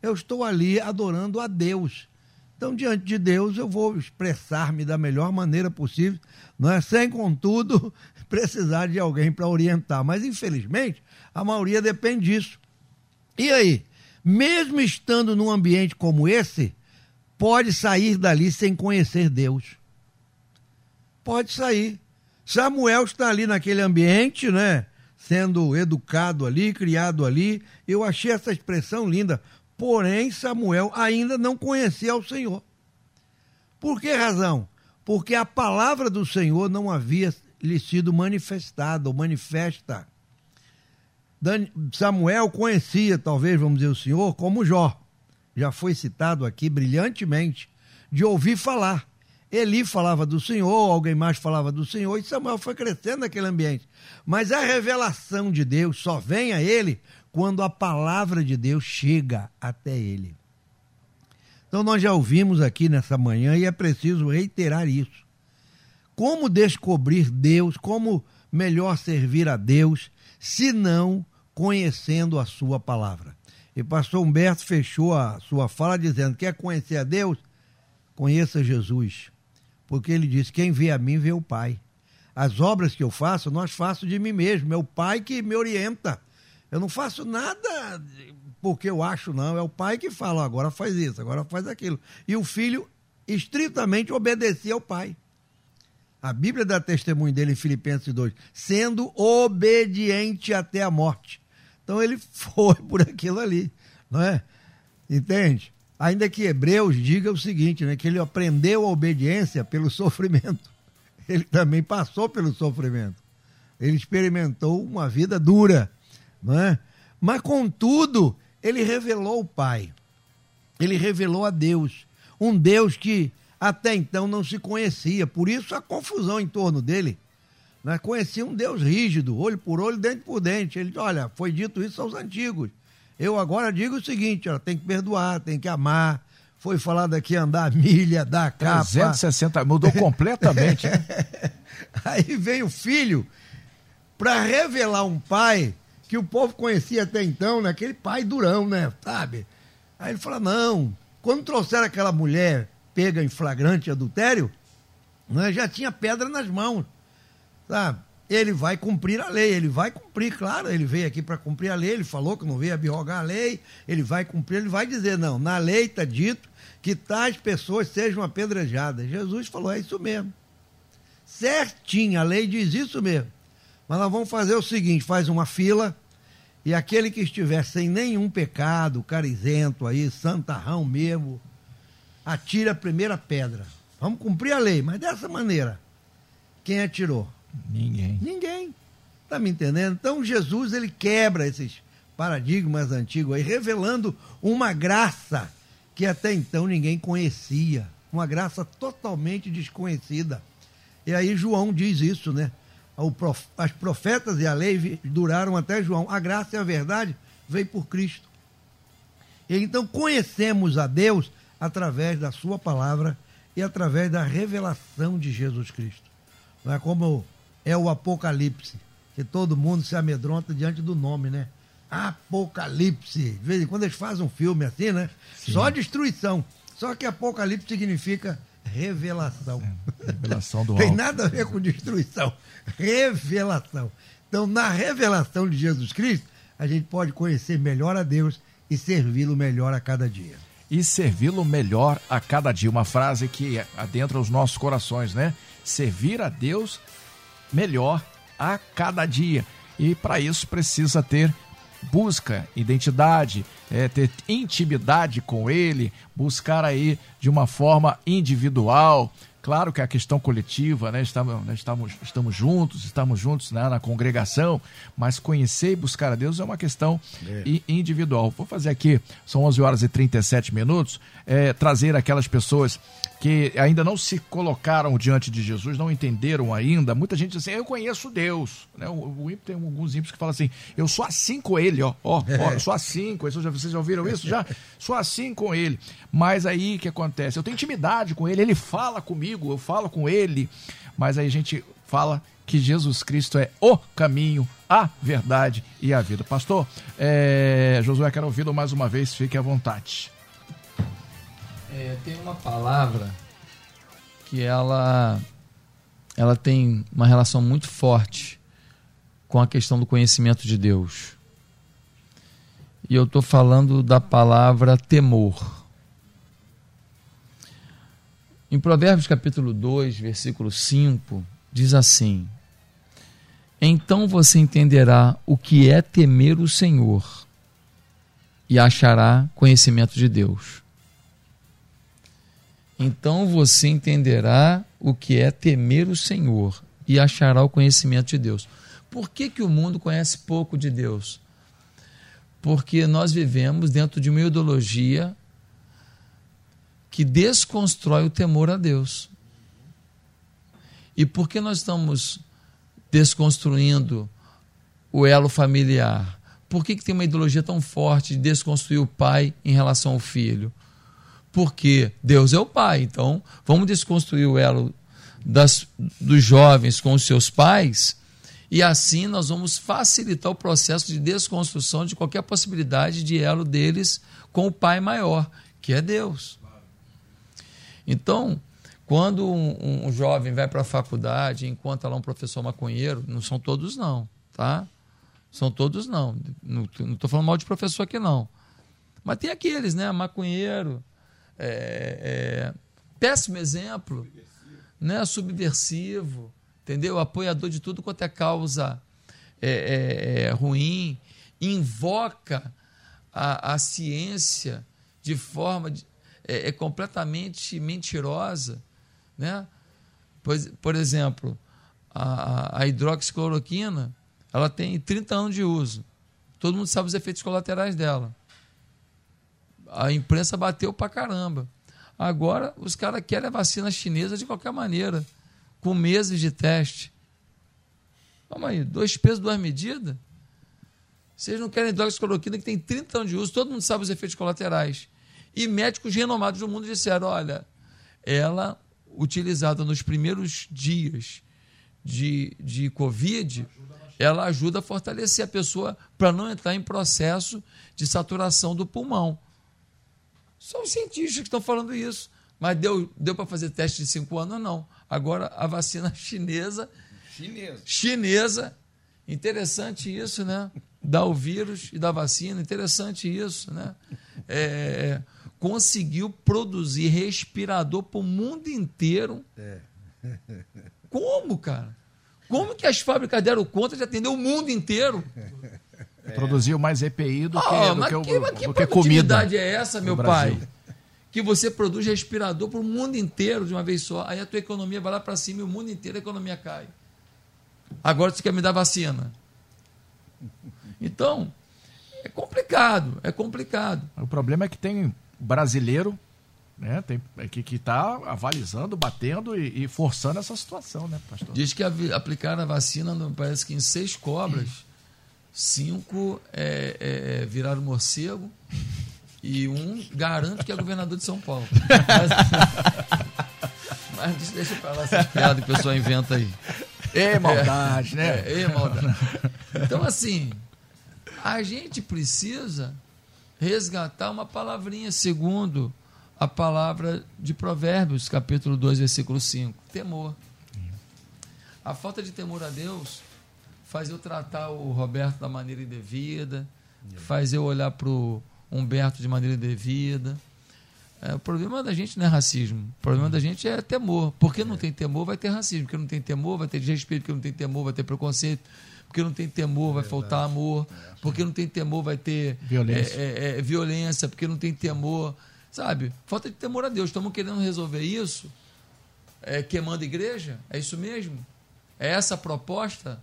Speaker 5: Eu estou ali adorando a Deus. Então, diante de Deus, eu vou expressar-me da melhor maneira possível, não é sem, contudo, *laughs* precisar de alguém para orientar. Mas, infelizmente, a maioria depende disso. E aí, mesmo estando num ambiente como esse, pode sair dali sem conhecer Deus. Pode sair. Samuel está ali naquele ambiente, né? Sendo educado ali, criado ali. Eu achei essa expressão linda. Porém, Samuel ainda não conhecia o Senhor. Por que razão? Porque a palavra do Senhor não havia lhe sido manifestada ou manifesta. Samuel conhecia, talvez, vamos dizer, o Senhor como Jó. Já foi citado aqui brilhantemente, de ouvir falar. Eli falava do Senhor, alguém mais falava do Senhor, e Samuel foi crescendo naquele ambiente. Mas a revelação de Deus só vem a ele quando a palavra de Deus chega até ele. Então nós já ouvimos aqui nessa manhã e é preciso reiterar isso. Como descobrir Deus, como melhor servir a Deus, se não conhecendo a sua palavra. E pastor Humberto fechou a sua fala dizendo: quer conhecer a Deus? Conheça Jesus. Porque ele disse: quem vê a mim vê o Pai. As obras que eu faço, nós faço de mim mesmo. É o Pai que me orienta. Eu não faço nada porque eu acho, não. É o pai que fala, agora faz isso, agora faz aquilo. E o filho estritamente obedecia ao pai. A Bíblia dá testemunho dele em Filipenses 2, sendo obediente até a morte. Então ele *laughs* foi por aquilo ali, não é? Entende? Ainda que Hebreus diga o seguinte, né, que ele aprendeu a obediência pelo sofrimento. *laughs* Ele também passou pelo sofrimento. Ele experimentou uma vida dura, não é? Mas contudo, ele revelou o Pai. Ele revelou a Deus, um Deus que até então não se conhecia. Por isso a confusão em torno dele. Nós conhecia um Deus rígido, olho por olho, dente por dente. Ele, olha, foi dito isso aos antigos. Eu agora digo o seguinte, ó, tem que perdoar, tem que amar. Foi falado aqui andar a milha, dar capa.
Speaker 2: 360, mudou *laughs* completamente. Né?
Speaker 5: Aí vem o filho para revelar um pai que o povo conhecia até então, né? Aquele pai durão, né? Sabe? Aí ele fala, não, quando trouxeram aquela mulher pega em flagrante adultério, né, já tinha pedra nas mãos. Sabe? Ele vai cumprir a lei, ele vai cumprir, claro, ele veio aqui para cumprir a lei, ele falou que não veio abrogar a lei, ele vai cumprir, ele vai dizer, não, na lei está dito que tais pessoas sejam apedrejadas. Jesus falou, é isso mesmo. Certinho, a lei diz isso mesmo. Mas nós vamos fazer o seguinte, faz uma fila, e aquele que estiver sem nenhum pecado, carizento aí, santarrão mesmo, atira a primeira pedra. Vamos cumprir a lei, mas dessa maneira. Quem atirou?
Speaker 2: Ninguém.
Speaker 5: Ninguém. Está me entendendo? Então Jesus ele quebra esses paradigmas antigos aí, revelando uma graça que até então ninguém conhecia. Uma graça totalmente desconhecida. E aí João diz isso, né? As profetas e a lei duraram até João. A graça e a verdade veio por Cristo. E então conhecemos a Deus através da sua palavra e através da revelação de Jesus Cristo. Não é como é o Apocalipse, que todo mundo se amedronta diante do nome, né? Apocalipse. De vez em quando eles fazem um filme assim, né? Sim. Só destruição. Só que Apocalipse significa revelação.
Speaker 2: É, revelação do *laughs*
Speaker 5: Tem nada a ver com destruição. Revelação. Então, na revelação de Jesus Cristo, a gente pode conhecer melhor a Deus e servi-lo melhor a cada dia.
Speaker 2: E servi-lo melhor a cada dia. Uma frase que adentra os nossos corações, né? Servir a Deus melhor a cada dia. E para isso precisa ter busca identidade, é, ter intimidade com ele, buscar aí de uma forma individual. Claro que a questão coletiva, né? Estamos, né? estamos, estamos juntos, estamos juntos né? na congregação, mas conhecer e buscar a Deus é uma questão é. individual. Vou fazer aqui, são 11 horas e 37 minutos, é, trazer aquelas pessoas que ainda não se colocaram diante de Jesus, não entenderam ainda. Muita gente diz assim: Eu conheço Deus. Né? O, o tem alguns ímpios que falam assim: Eu sou assim com ele, ó, ó, ó eu sou assim com ele. Vocês já ouviram isso? Já? *laughs* Sou assim com ele. Mas aí o que acontece? Eu tenho intimidade com ele, ele fala comigo, eu falo com ele. Mas aí a gente fala que Jesus Cristo é o caminho, a verdade e a vida. Pastor, é, Josué, quero ouvi-lo mais uma vez, fique à vontade.
Speaker 4: É, tem uma palavra que ela, ela tem uma relação muito forte com a questão do conhecimento de Deus. E eu estou falando da palavra temor. Em Provérbios capítulo 2, versículo 5, diz assim: Então você entenderá o que é temer o Senhor e achará conhecimento de Deus então você entenderá o que é temer o Senhor e achará o conhecimento de Deus. Por que, que o mundo conhece pouco de Deus? Porque nós vivemos dentro de uma ideologia que desconstrói o temor a Deus. E por que nós estamos desconstruindo o elo familiar? Por que, que tem uma ideologia tão forte de desconstruir o pai em relação ao filho? Porque Deus é o pai. Então, vamos desconstruir o elo das, dos jovens com os seus pais e assim nós vamos facilitar o processo de desconstrução de qualquer possibilidade de elo deles com o pai maior, que é Deus. Então, quando um, um jovem vai para a faculdade e encontra lá um professor maconheiro, não são todos não, tá? São todos não. Não estou falando mal de professor aqui não. Mas tem aqueles, né? Maconheiro, é, é, péssimo exemplo, né? subversivo, entendeu? Apoiador de tudo quanto é causa é, é, é ruim, invoca a, a ciência de forma de, é, é, completamente mentirosa. Né? Pois, por exemplo, a, a hidroxicloroquina ela tem 30 anos de uso. Todo mundo sabe os efeitos colaterais dela a imprensa bateu pra caramba. Agora os caras querem a vacina chinesa de qualquer maneira, com meses de teste. Vamos aí, dois pesos, duas medidas? Vocês não querem hidroxicloroquina que tem 30 anos de uso, todo mundo sabe os efeitos colaterais. E médicos renomados do mundo disseram: olha, ela, utilizada nos primeiros dias de, de Covid, ela ajuda a fortalecer a pessoa para não entrar em processo de saturação do pulmão. São os cientistas que estão falando isso. Mas deu, deu para fazer teste de cinco anos? Não. Agora a vacina *laughs* chinesa. Chinesa. Chinesa. Interessante isso, né? Dá o vírus e da vacina. Interessante isso, né? É, conseguiu produzir respirador para o mundo inteiro. É. Como, cara? Como que as fábricas deram conta de atender o mundo inteiro? *laughs*
Speaker 2: É. Produziu mais EPI do que,
Speaker 4: oh, do que, que, que, do que comida. é essa, meu pai? Que você produz respirador para o mundo inteiro de uma vez só. Aí a tua economia vai lá para cima e o mundo inteiro a economia cai. Agora você quer me dar vacina. Então, é complicado, é complicado.
Speaker 2: O problema é que tem brasileiro né, tem, é que está avalizando, batendo e, e, forçando essa situação, né, pastor?
Speaker 4: Diz que aplicaram a vacina, parece que em seis cobras cinco é, é, é, viraram morcego e um garanto que é governador de São Paulo. Mas, *laughs* mas deixa pra lá essas piadas que o pessoal inventa aí.
Speaker 2: É maldade, né?
Speaker 4: É, é maldade. Então, assim, A gente precisa resgatar uma palavrinha, segundo a palavra de Provérbios, capítulo 2, versículo 5. Temor. A falta de temor a Deus faz eu tratar o Roberto da maneira indevida, faz eu olhar para o Humberto de maneira indevida. É, o problema da gente não é racismo. O problema da gente é temor. Porque não tem temor, vai ter racismo. Porque não tem temor, vai ter desrespeito. Porque não tem temor, vai ter preconceito. Porque não tem temor, vai faltar amor. Porque não tem temor, vai ter
Speaker 2: violência.
Speaker 4: É, é, é, violência. Porque não tem temor. Sabe? Falta de temor a Deus. Estamos querendo resolver isso é, queimando igreja? É isso mesmo? É essa a proposta?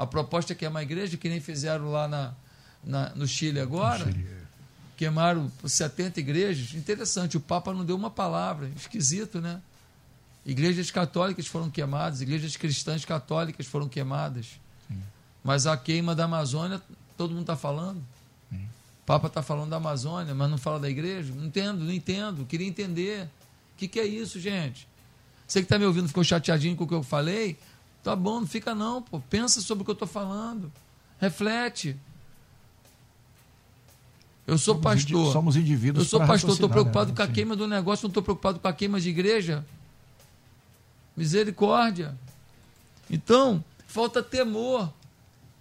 Speaker 4: A proposta é queimar a igreja, que nem fizeram lá na, na no Chile agora? No Chile. É. Queimaram 70 igrejas. Interessante, o Papa não deu uma palavra. Esquisito, né? Igrejas católicas foram queimadas, igrejas cristãs católicas foram queimadas. Sim. Mas a queima da Amazônia, todo mundo está falando. Sim. O Papa está falando da Amazônia, mas não fala da igreja. Não entendo, não entendo. Queria entender. O que, que é isso, gente? Você que está me ouvindo ficou chateadinho com o que eu falei? Tá bom, não fica não, pô. Pensa sobre o que eu estou falando. Reflete. Eu sou
Speaker 2: somos
Speaker 4: pastor.
Speaker 2: Somos indivíduos.
Speaker 4: Eu sou pastor, estou preocupado né? com a queima do negócio, não estou preocupado com a queima de igreja. Misericórdia. Então, falta temor.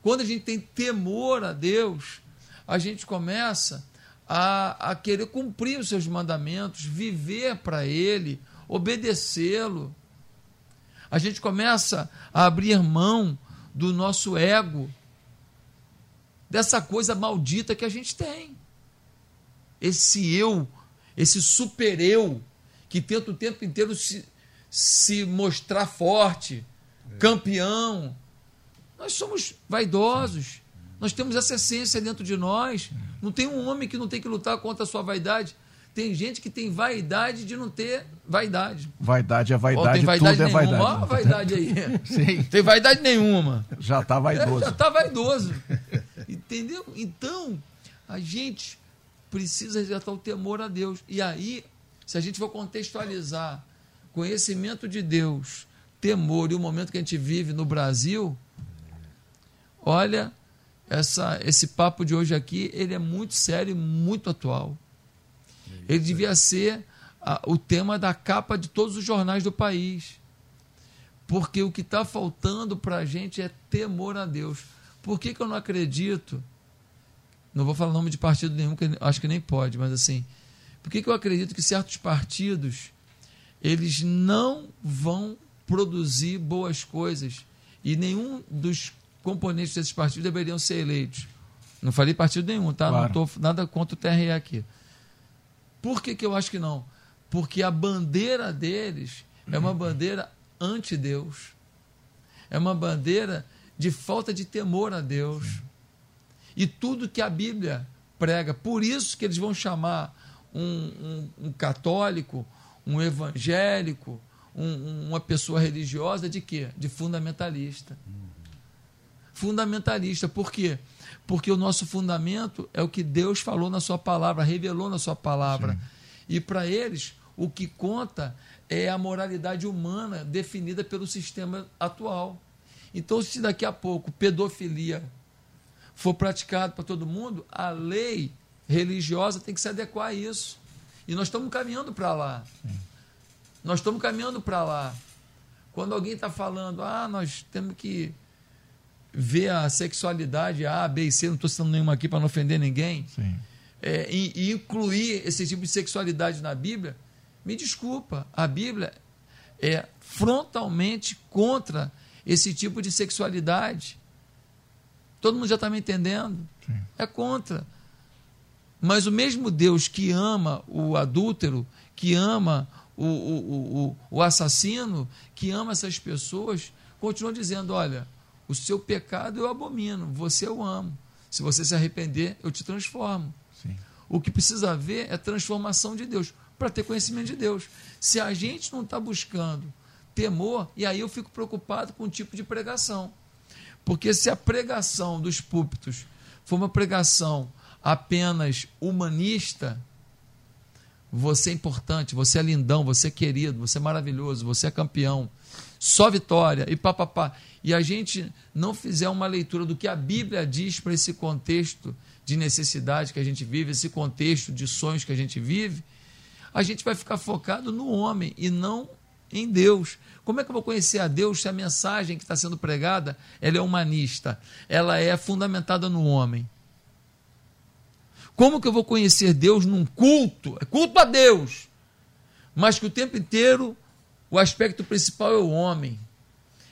Speaker 4: Quando a gente tem temor a Deus, a gente começa a, a querer cumprir os seus mandamentos, viver para Ele, obedecê-lo. A gente começa a abrir mão do nosso ego, dessa coisa maldita que a gente tem esse eu, esse super eu, que tenta o tempo inteiro se, se mostrar forte, é. campeão. Nós somos vaidosos. Nós temos essa essência dentro de nós. Não tem um homem que não tem que lutar contra a sua vaidade. Tem gente que tem vaidade de não ter vaidade.
Speaker 2: Vaidade é vaidade,
Speaker 4: tem vaidade
Speaker 2: tudo
Speaker 4: nenhuma.
Speaker 2: é vaidade.
Speaker 4: Olha a vaidade aí. *laughs* Sim. Tem vaidade nenhuma.
Speaker 2: Já está vaidoso.
Speaker 4: É, já está vaidoso. *laughs* Entendeu? Então, a gente precisa resgatar o temor a Deus. E aí, se a gente for contextualizar conhecimento de Deus, temor e o momento que a gente vive no Brasil, olha, essa, esse papo de hoje aqui, ele é muito sério e muito atual. Ele devia ser a, o tema da capa de todos os jornais do país. Porque o que está faltando para a gente é temor a Deus. Por que, que eu não acredito não vou falar nome de partido nenhum, que acho que nem pode, mas assim, por que, que eu acredito que certos partidos eles não vão produzir boas coisas e nenhum dos componentes desses partidos deveriam ser eleitos? Não falei partido nenhum, tá? Claro. Não estou nada contra o TRE aqui. Por que, que eu acho que não? Porque a bandeira deles é uma bandeira anti-Deus. É uma bandeira de falta de temor a Deus e tudo que a Bíblia prega. Por isso que eles vão chamar um, um, um católico, um evangélico, um, uma pessoa religiosa de quê? De fundamentalista. Fundamentalista. Por quê? Porque o nosso fundamento é o que Deus falou na sua palavra, revelou na sua palavra. Sim. E para eles, o que conta é a moralidade humana definida pelo sistema atual. Então, se daqui a pouco pedofilia for praticado para todo mundo, a lei religiosa tem que se adequar a isso. E nós estamos caminhando para lá. Sim. Nós estamos caminhando para lá. Quando alguém está falando, ah, nós temos que ver a sexualidade A, B e C, não estou citando nenhuma aqui para não ofender ninguém, é, e, e, incluir esse tipo de sexualidade na Bíblia, me desculpa, a Bíblia é frontalmente contra esse tipo de sexualidade. Todo mundo já está me entendendo. Sim. É contra. Mas o mesmo Deus que ama o adúltero, que ama o, o, o, o assassino, que ama essas pessoas, continua dizendo: olha, o seu pecado eu abomino, você eu amo. Se você se arrepender, eu te transformo. Sim. O que precisa haver é transformação de Deus, para ter conhecimento de Deus. Se a gente não está buscando temor, e aí eu fico preocupado com o tipo de pregação. Porque se a pregação dos púlpitos for uma pregação apenas humanista, você é importante, você é lindão, você é querido, você é maravilhoso, você é campeão. só vitória e papapá, e a gente não fizer uma leitura do que a Bíblia diz para esse contexto de necessidade que a gente vive, esse contexto de sonhos que a gente vive, a gente vai ficar focado no homem e não em Deus. Como é que eu vou conhecer a Deus se a mensagem que está sendo pregada ela é humanista, ela é fundamentada no homem? Como que eu vou conhecer Deus num culto? É culto a Deus, mas que o tempo inteiro o aspecto principal é o homem.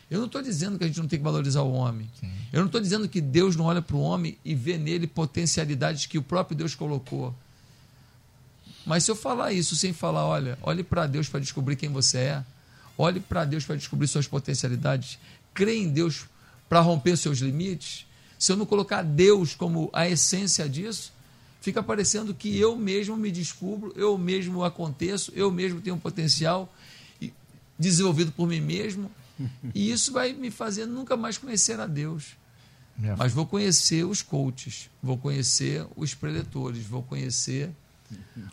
Speaker 4: Eu não estou dizendo que a gente não tem que valorizar o homem. Sim. Eu não estou dizendo que Deus não olha para o homem e vê nele potencialidades que o próprio Deus colocou. Mas se eu falar isso sem falar, olha, olhe para Deus para descobrir quem você é, olhe para Deus para descobrir suas potencialidades, crê em Deus para romper seus limites, se eu não colocar Deus como a essência disso, fica parecendo que eu mesmo me descubro, eu mesmo aconteço, eu mesmo tenho um potencial desenvolvido por mim mesmo, e isso vai me fazer nunca mais conhecer a Deus. É. Mas vou conhecer os coaches, vou conhecer os preletores, vou conhecer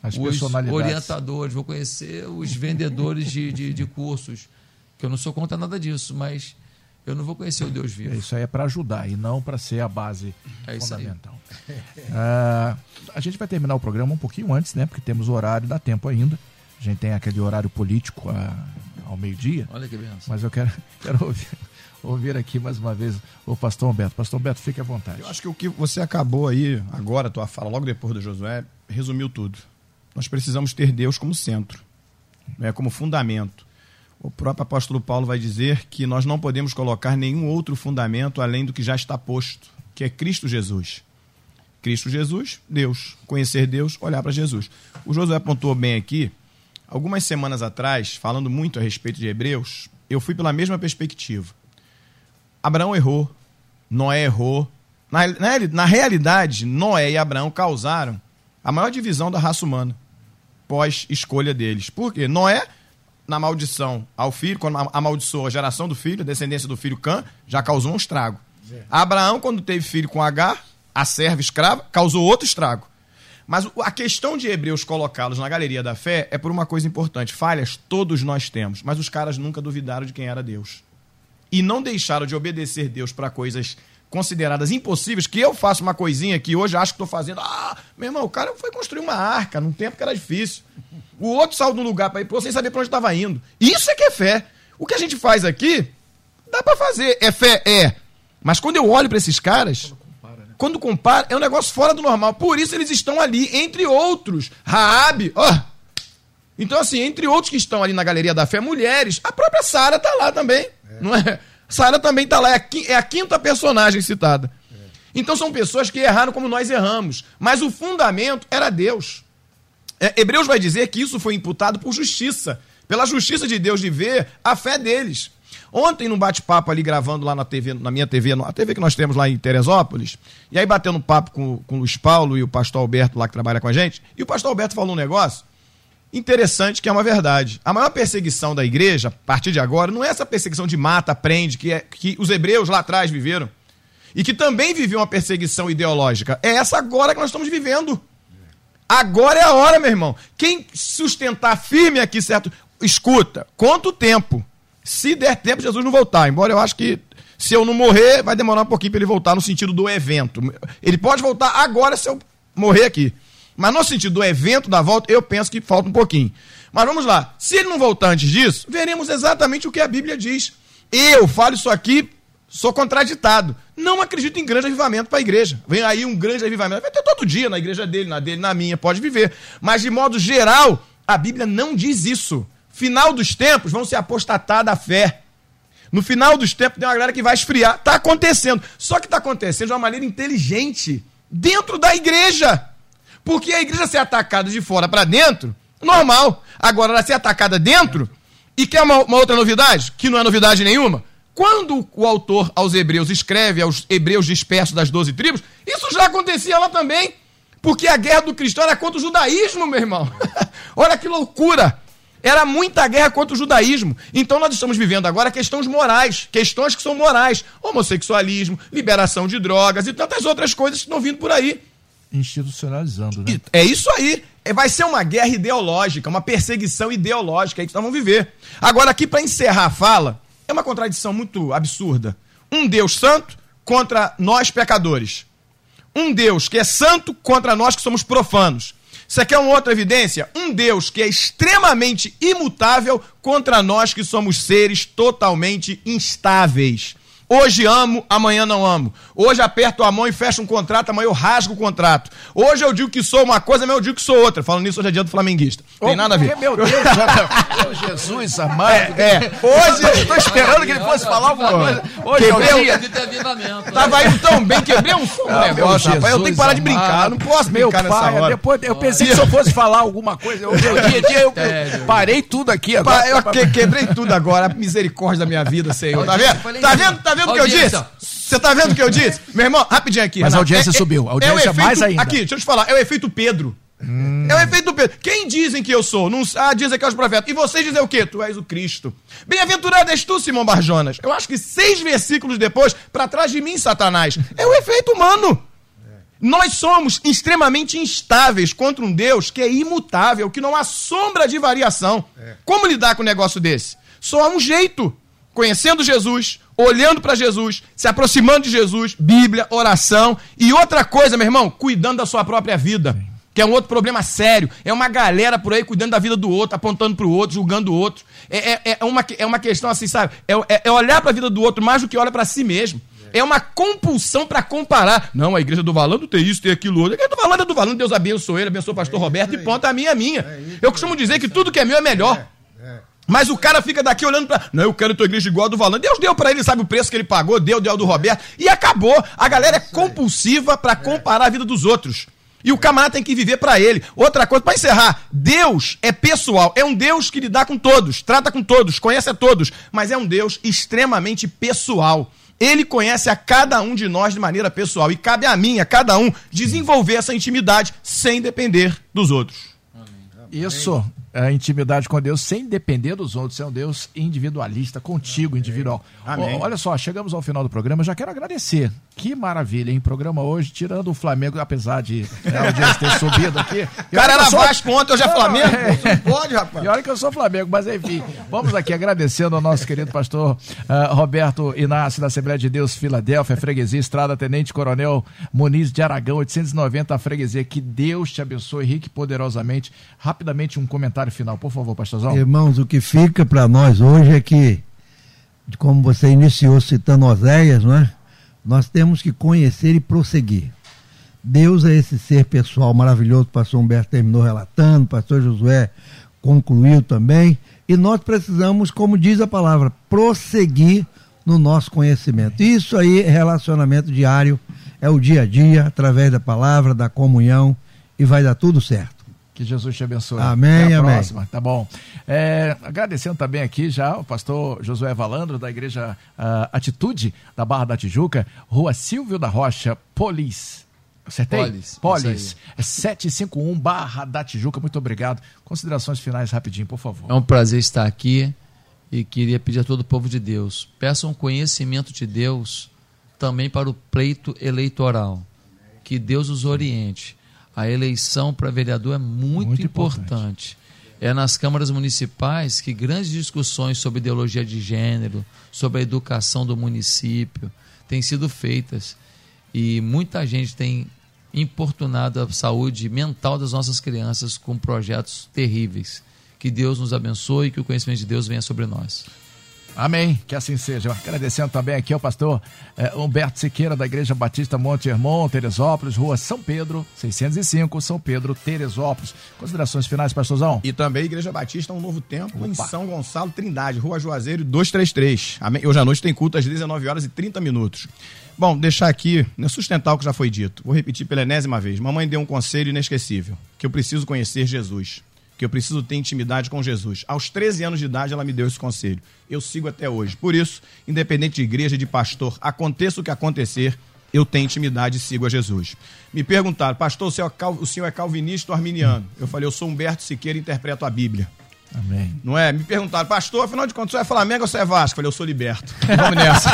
Speaker 4: As os orientadores, vou conhecer os vendedores de, de, de, cursos. Que eu não sou contra nada disso, mas eu não vou conhecer o Deus vivo.
Speaker 2: Isso aí é para ajudar e não para ser a base é fundamental. uh, a gente vai terminar o programa um pouquinho antes, né? Porque temos o horário, dá tempo ainda. A gente tem aquele horário político uh, ao meio-dia.
Speaker 4: Olha que benção.
Speaker 2: Mas eu quero, *laughs* quero ouvir, ouvir aqui mais uma vez o pastor Humberto. Pastor Humberto, fique à vontade.
Speaker 3: Eu acho que o que você acabou aí, agora, a tua fala, logo depois do Josué, resumiu tudo. Nós precisamos ter Deus como centro, né, como fundamento. O próprio apóstolo Paulo vai dizer que nós não podemos colocar nenhum outro fundamento além do que já está posto, que é Cristo Jesus. Cristo Jesus, Deus. Conhecer Deus, olhar para Jesus. O Josué apontou bem aqui Algumas semanas atrás, falando muito a respeito de Hebreus, eu fui pela mesma perspectiva. Abraão errou, Noé errou. Na, na, na realidade, Noé e Abraão causaram a maior divisão da raça humana pós-escolha deles. Por quê? Noé, na maldição ao filho, quando amaldiçoou a geração do filho, a descendência do filho Cã, já causou um estrago. Abraão, quando teve filho com Agar, a serva escrava, causou outro estrago. Mas a questão de Hebreus colocá-los na galeria da fé é por uma coisa importante. Falhas todos nós temos, mas os caras nunca duvidaram de quem era Deus. E não deixaram de obedecer Deus para coisas consideradas impossíveis, que eu faço uma coisinha que hoje acho que estou fazendo. Ah, meu irmão, o cara foi construir uma arca num tempo que era difícil. O outro saiu de um lugar para ir para sem saber para onde estava indo. Isso é que é fé. O que a gente faz aqui, dá para fazer. É fé? É. Mas quando eu olho para esses caras, quando compara, é um negócio fora do normal. Por isso eles estão ali, entre outros. Raab, ó. Então, assim, entre outros que estão ali na Galeria da Fé, mulheres. A própria Sara tá lá também. É. Não é? Sara também tá lá. É a, é a quinta personagem citada. É. Então são pessoas que erraram como nós erramos. Mas o fundamento era Deus. É, Hebreus vai dizer que isso foi imputado por justiça. Pela justiça de Deus de ver a fé deles. Ontem, num bate-papo ali, gravando lá na TV, na minha TV, a TV que nós temos lá em Teresópolis, e aí batendo papo com, com o Luiz Paulo e o pastor Alberto lá que trabalha com a gente, e o pastor Alberto falou um negócio interessante que é uma verdade. A maior perseguição da igreja, a partir de agora, não é essa perseguição de mata, prende, que, é, que os hebreus lá atrás viveram. E que também viviam uma perseguição ideológica. É essa agora que nós estamos vivendo. Agora é a hora, meu irmão. Quem sustentar firme aqui, certo? Escuta, quanto tempo se der tempo, Jesus não voltar. Embora eu acho que se eu não morrer, vai demorar um pouquinho para ele voltar no sentido do evento. Ele pode voltar agora se eu morrer aqui. Mas no sentido do evento da volta, eu penso que falta um pouquinho. Mas vamos lá. Se ele não voltar antes disso, veremos exatamente o que a Bíblia diz. Eu falo isso aqui, sou contraditado. Não acredito em grande avivamento para a igreja. Vem aí um grande avivamento. Vai ter todo dia na igreja dele, na dele, na minha, pode viver. Mas de modo geral, a Bíblia não diz isso final dos tempos vão se apostatar da fé. No final dos tempos tem uma galera que vai esfriar. Está acontecendo. Só que está acontecendo de uma maneira inteligente dentro da igreja. Porque a igreja ser atacada de fora para dentro, normal. Agora, ela ser atacada dentro, e quer uma, uma outra novidade, que não é novidade nenhuma, quando o autor aos hebreus escreve aos hebreus dispersos das doze tribos, isso já acontecia lá também. Porque a guerra do cristão era contra o judaísmo, meu irmão. *laughs* Olha que loucura. Era muita guerra contra o judaísmo. Então nós estamos vivendo agora questões morais, questões que são morais. Homossexualismo, liberação de drogas e tantas outras coisas que estão vindo por aí.
Speaker 2: Institucionalizando, né?
Speaker 3: É isso aí. É, vai ser uma guerra ideológica, uma perseguição ideológica aí que nós vamos viver. Agora, aqui para encerrar a fala, É uma contradição muito absurda. Um Deus santo contra nós pecadores. Um Deus que é santo contra nós que somos profanos. Você quer uma outra evidência? Um Deus que é extremamente imutável contra nós que somos seres totalmente instáveis. Hoje amo, amanhã não amo. Hoje aperto a mão e fecho um contrato, amanhã eu rasgo o contrato. Hoje eu digo que sou uma coisa, amanhã eu digo que sou outra. Falando nisso, hoje é dia do flamenguista. Tem nada a ver.
Speaker 2: Meu Deus, meu *laughs* Jesus amado. É,
Speaker 3: é. Hoje.
Speaker 2: Estou esperando que ele fosse falar alguma coisa. Hoje
Speaker 3: Quebrei
Speaker 2: é o
Speaker 3: o-
Speaker 2: dia.
Speaker 4: de ter avivamento.
Speaker 3: Tava indo tão bem, quebrei um,
Speaker 2: Ah,
Speaker 3: negócio,
Speaker 2: meu
Speaker 3: rapaz. Eu tenho que parar de
Speaker 2: Jesus
Speaker 3: brincar.
Speaker 2: amado.
Speaker 3: Não posso
Speaker 2: Meu
Speaker 3: brincar nessa
Speaker 2: pai,
Speaker 3: hora.
Speaker 2: depois eu pensei que se eu fosse falar alguma coisa, eu, eu, dia, dia, eu parei tudo aqui agora.
Speaker 3: Eu que- quebrei tudo agora. Misericórdia da minha vida, Senhor. Tá vendo? Tá vendo? Tá vendo o que eu disse? Você tá vendo o que eu disse? *laughs* Meu irmão, rapidinho aqui.
Speaker 2: Mas a
Speaker 3: Renato.
Speaker 2: audiência subiu. A audiência
Speaker 3: é efeito,
Speaker 2: mais ainda.
Speaker 3: Aqui, deixa eu te falar. É o efeito Pedro. É o efeito Pedro. Quem dizem que eu sou? Não, ah, dizem que é os profetas. E vocês dizem o quê? Tu és o Cristo. Bem-aventurado és tu, Simão Barjonas. Eu acho que seis versículos depois, pra trás de mim, Satanás. É o efeito humano. Nós somos extremamente instáveis contra um Deus que é imutável, que não há sombra de variação. Como lidar com um negócio desse? Só há um jeito. Conhecendo Jesus, olhando para Jesus, se aproximando de Jesus, Bíblia, oração e outra coisa, meu irmão, cuidando da sua própria vida. Que é um outro problema sério. É uma galera por aí cuidando da vida do outro, apontando pro outro, julgando o outro. É, é, é, uma, é uma questão assim, sabe? É, é- é olhar para a vida do outro mais do que olha para si mesmo. É uma compulsão para comparar. Não, a igreja do Valando tem isso, tem aquilo outro. A igreja do Valando é do Valando, Deus abençoe ele, abençoe o pastor Roberto e ponto, a minha é minha. Eu costumo dizer que tudo que é meu é melhor. Mas o cara fica daqui olhando pra. Não, eu quero tua igreja igual a do Valando. Deus deu pra ele, sabe o preço que ele pagou, deu, deu do Roberto. E acabou. A galera é compulsiva pra comparar a vida dos outros. E o camarada tem que viver pra ele. Outra coisa, pra encerrar, Deus é pessoal. É um Deus que lidar com todos, trata com todos, conhece a todos. Mas é um Deus extremamente pessoal. Ele conhece a cada um de nós de maneira pessoal. E cabe a mim, a cada um, desenvolver essa intimidade sem depender dos outros.
Speaker 2: Isso, é a intimidade com Deus sem depender dos outros. É um Deus individualista, contigo, individual.
Speaker 3: Amém.
Speaker 2: Ó, olha só, chegamos ao final do programa. Eu já quero agradecer. Que maravilha, hein? Programa hoje, tirando o Flamengo, apesar de né, a audiência ter subido aqui. *laughs*
Speaker 3: O cara era
Speaker 2: sou-
Speaker 3: Vasco ontem, hoje é Flamengo.
Speaker 2: É.
Speaker 3: Não pode, rapaz.
Speaker 2: E olha que eu sou Flamengo, mas enfim, vamos aqui agradecendo ao nosso querido pastor ah, Roberto Inácio da Assembleia de Deus, Filadélfia, Freguesia, Estrada, Tenente Coronel Muniz de Aragão, 890 Freguesia. Que Deus te abençoe rique e poderosamente. Rapidamente, um comentário final, por favor, pastorzão.
Speaker 5: Irmãos, o que fica para nós hoje é que, como você iniciou citando Oséias, não é? nós temos que conhecer e prosseguir. Deus é esse ser pessoal maravilhoso, o pastor Humberto terminou relatando, o pastor Josué concluiu também, e nós precisamos, como diz a palavra, prosseguir no nosso conhecimento. Isso aí é relacionamento diário, é o dia a dia, através da palavra, da comunhão, e vai dar tudo certo.
Speaker 2: Que Jesus te abençoe.
Speaker 5: Amém,
Speaker 2: Até a
Speaker 5: amém.
Speaker 2: próxima, tá bom. É, agradecendo também aqui já o pastor Josué Valandro, da igreja ah, Atitude, da Barra da Tijuca, rua Silvio da Rocha, Polis. Acertei?
Speaker 4: Polis,
Speaker 2: Polis. É 751 Barra da Tijuca. Muito obrigado. Considerações finais rapidinho, por favor.
Speaker 4: É um prazer estar aqui e queria pedir a todo o povo de Deus: peçam conhecimento de Deus também para o pleito eleitoral. Que Deus os oriente. A eleição para vereador é muito,
Speaker 2: Muito
Speaker 4: importante.
Speaker 2: importante.
Speaker 4: É nas câmaras municipais que grandes discussões sobre ideologia de gênero, sobre a educação do município, têm sido feitas. E muita gente tem importunado a saúde mental das nossas crianças com projetos terríveis. Que Deus nos abençoe e que o conhecimento de Deus venha sobre nós.
Speaker 2: Amém, que assim seja. Agradecendo também aqui ao pastor eh, Humberto Siqueira, da Igreja Batista Monte Hermon, Teresópolis, rua São Pedro, 605, São Pedro, Teresópolis. Considerações finais, pastorzão?
Speaker 3: E também Igreja Batista Um Novo Tempo em
Speaker 2: Opa.
Speaker 3: São Gonçalo Trindade, Rua Juazeiro 233. Amém? Hoje à noite tem culto às 19 horas e 30 minutos. Bom, deixar aqui, né, sustentar o que já foi dito. Vou repetir pela enésima vez. Mamãe deu um conselho inesquecível, que eu preciso conhecer Jesus, que eu preciso ter intimidade com Jesus. Aos 13 anos de idade ela me deu esse conselho. Eu sigo até hoje. Por isso, independente de igreja, de pastor, aconteça o que acontecer, eu tenho intimidade e sigo a Jesus. Me perguntaram, pastor, o senhor é é calvinista ou arminiano? Eu falei, eu sou Humberto Siqueira e interpreto a Bíblia.
Speaker 2: Amém.
Speaker 3: Não é? Me perguntaram, pastor, afinal de contas, você é Flamengo ou você é Vasco? Eu falei, eu sou liberto. *laughs* Vamos nessa.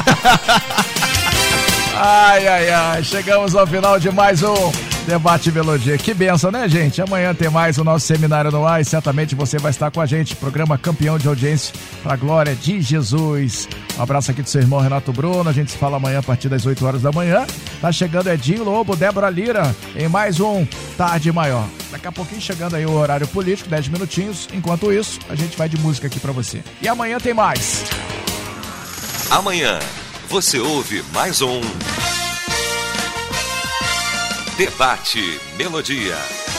Speaker 2: Ai, ai, ai. Chegamos ao final de mais um Debate Melodia. Que benção, né, gente? Amanhã tem mais o nosso seminário no ar e certamente você vai estar com a gente. Programa campeão de audiência para a glória de Jesus. Um abraço aqui do seu irmão Renato Bruno. A gente se fala amanhã a partir das 8 horas da manhã. Tá chegando Edinho Lobo, Débora Lira em mais um Tarde Maior. Daqui a pouquinho chegando aí o horário político, 10 minutinhos. Enquanto isso, a gente vai de música aqui para você. E amanhã tem mais.
Speaker 1: Amanhã você ouve mais um Debate Melodia.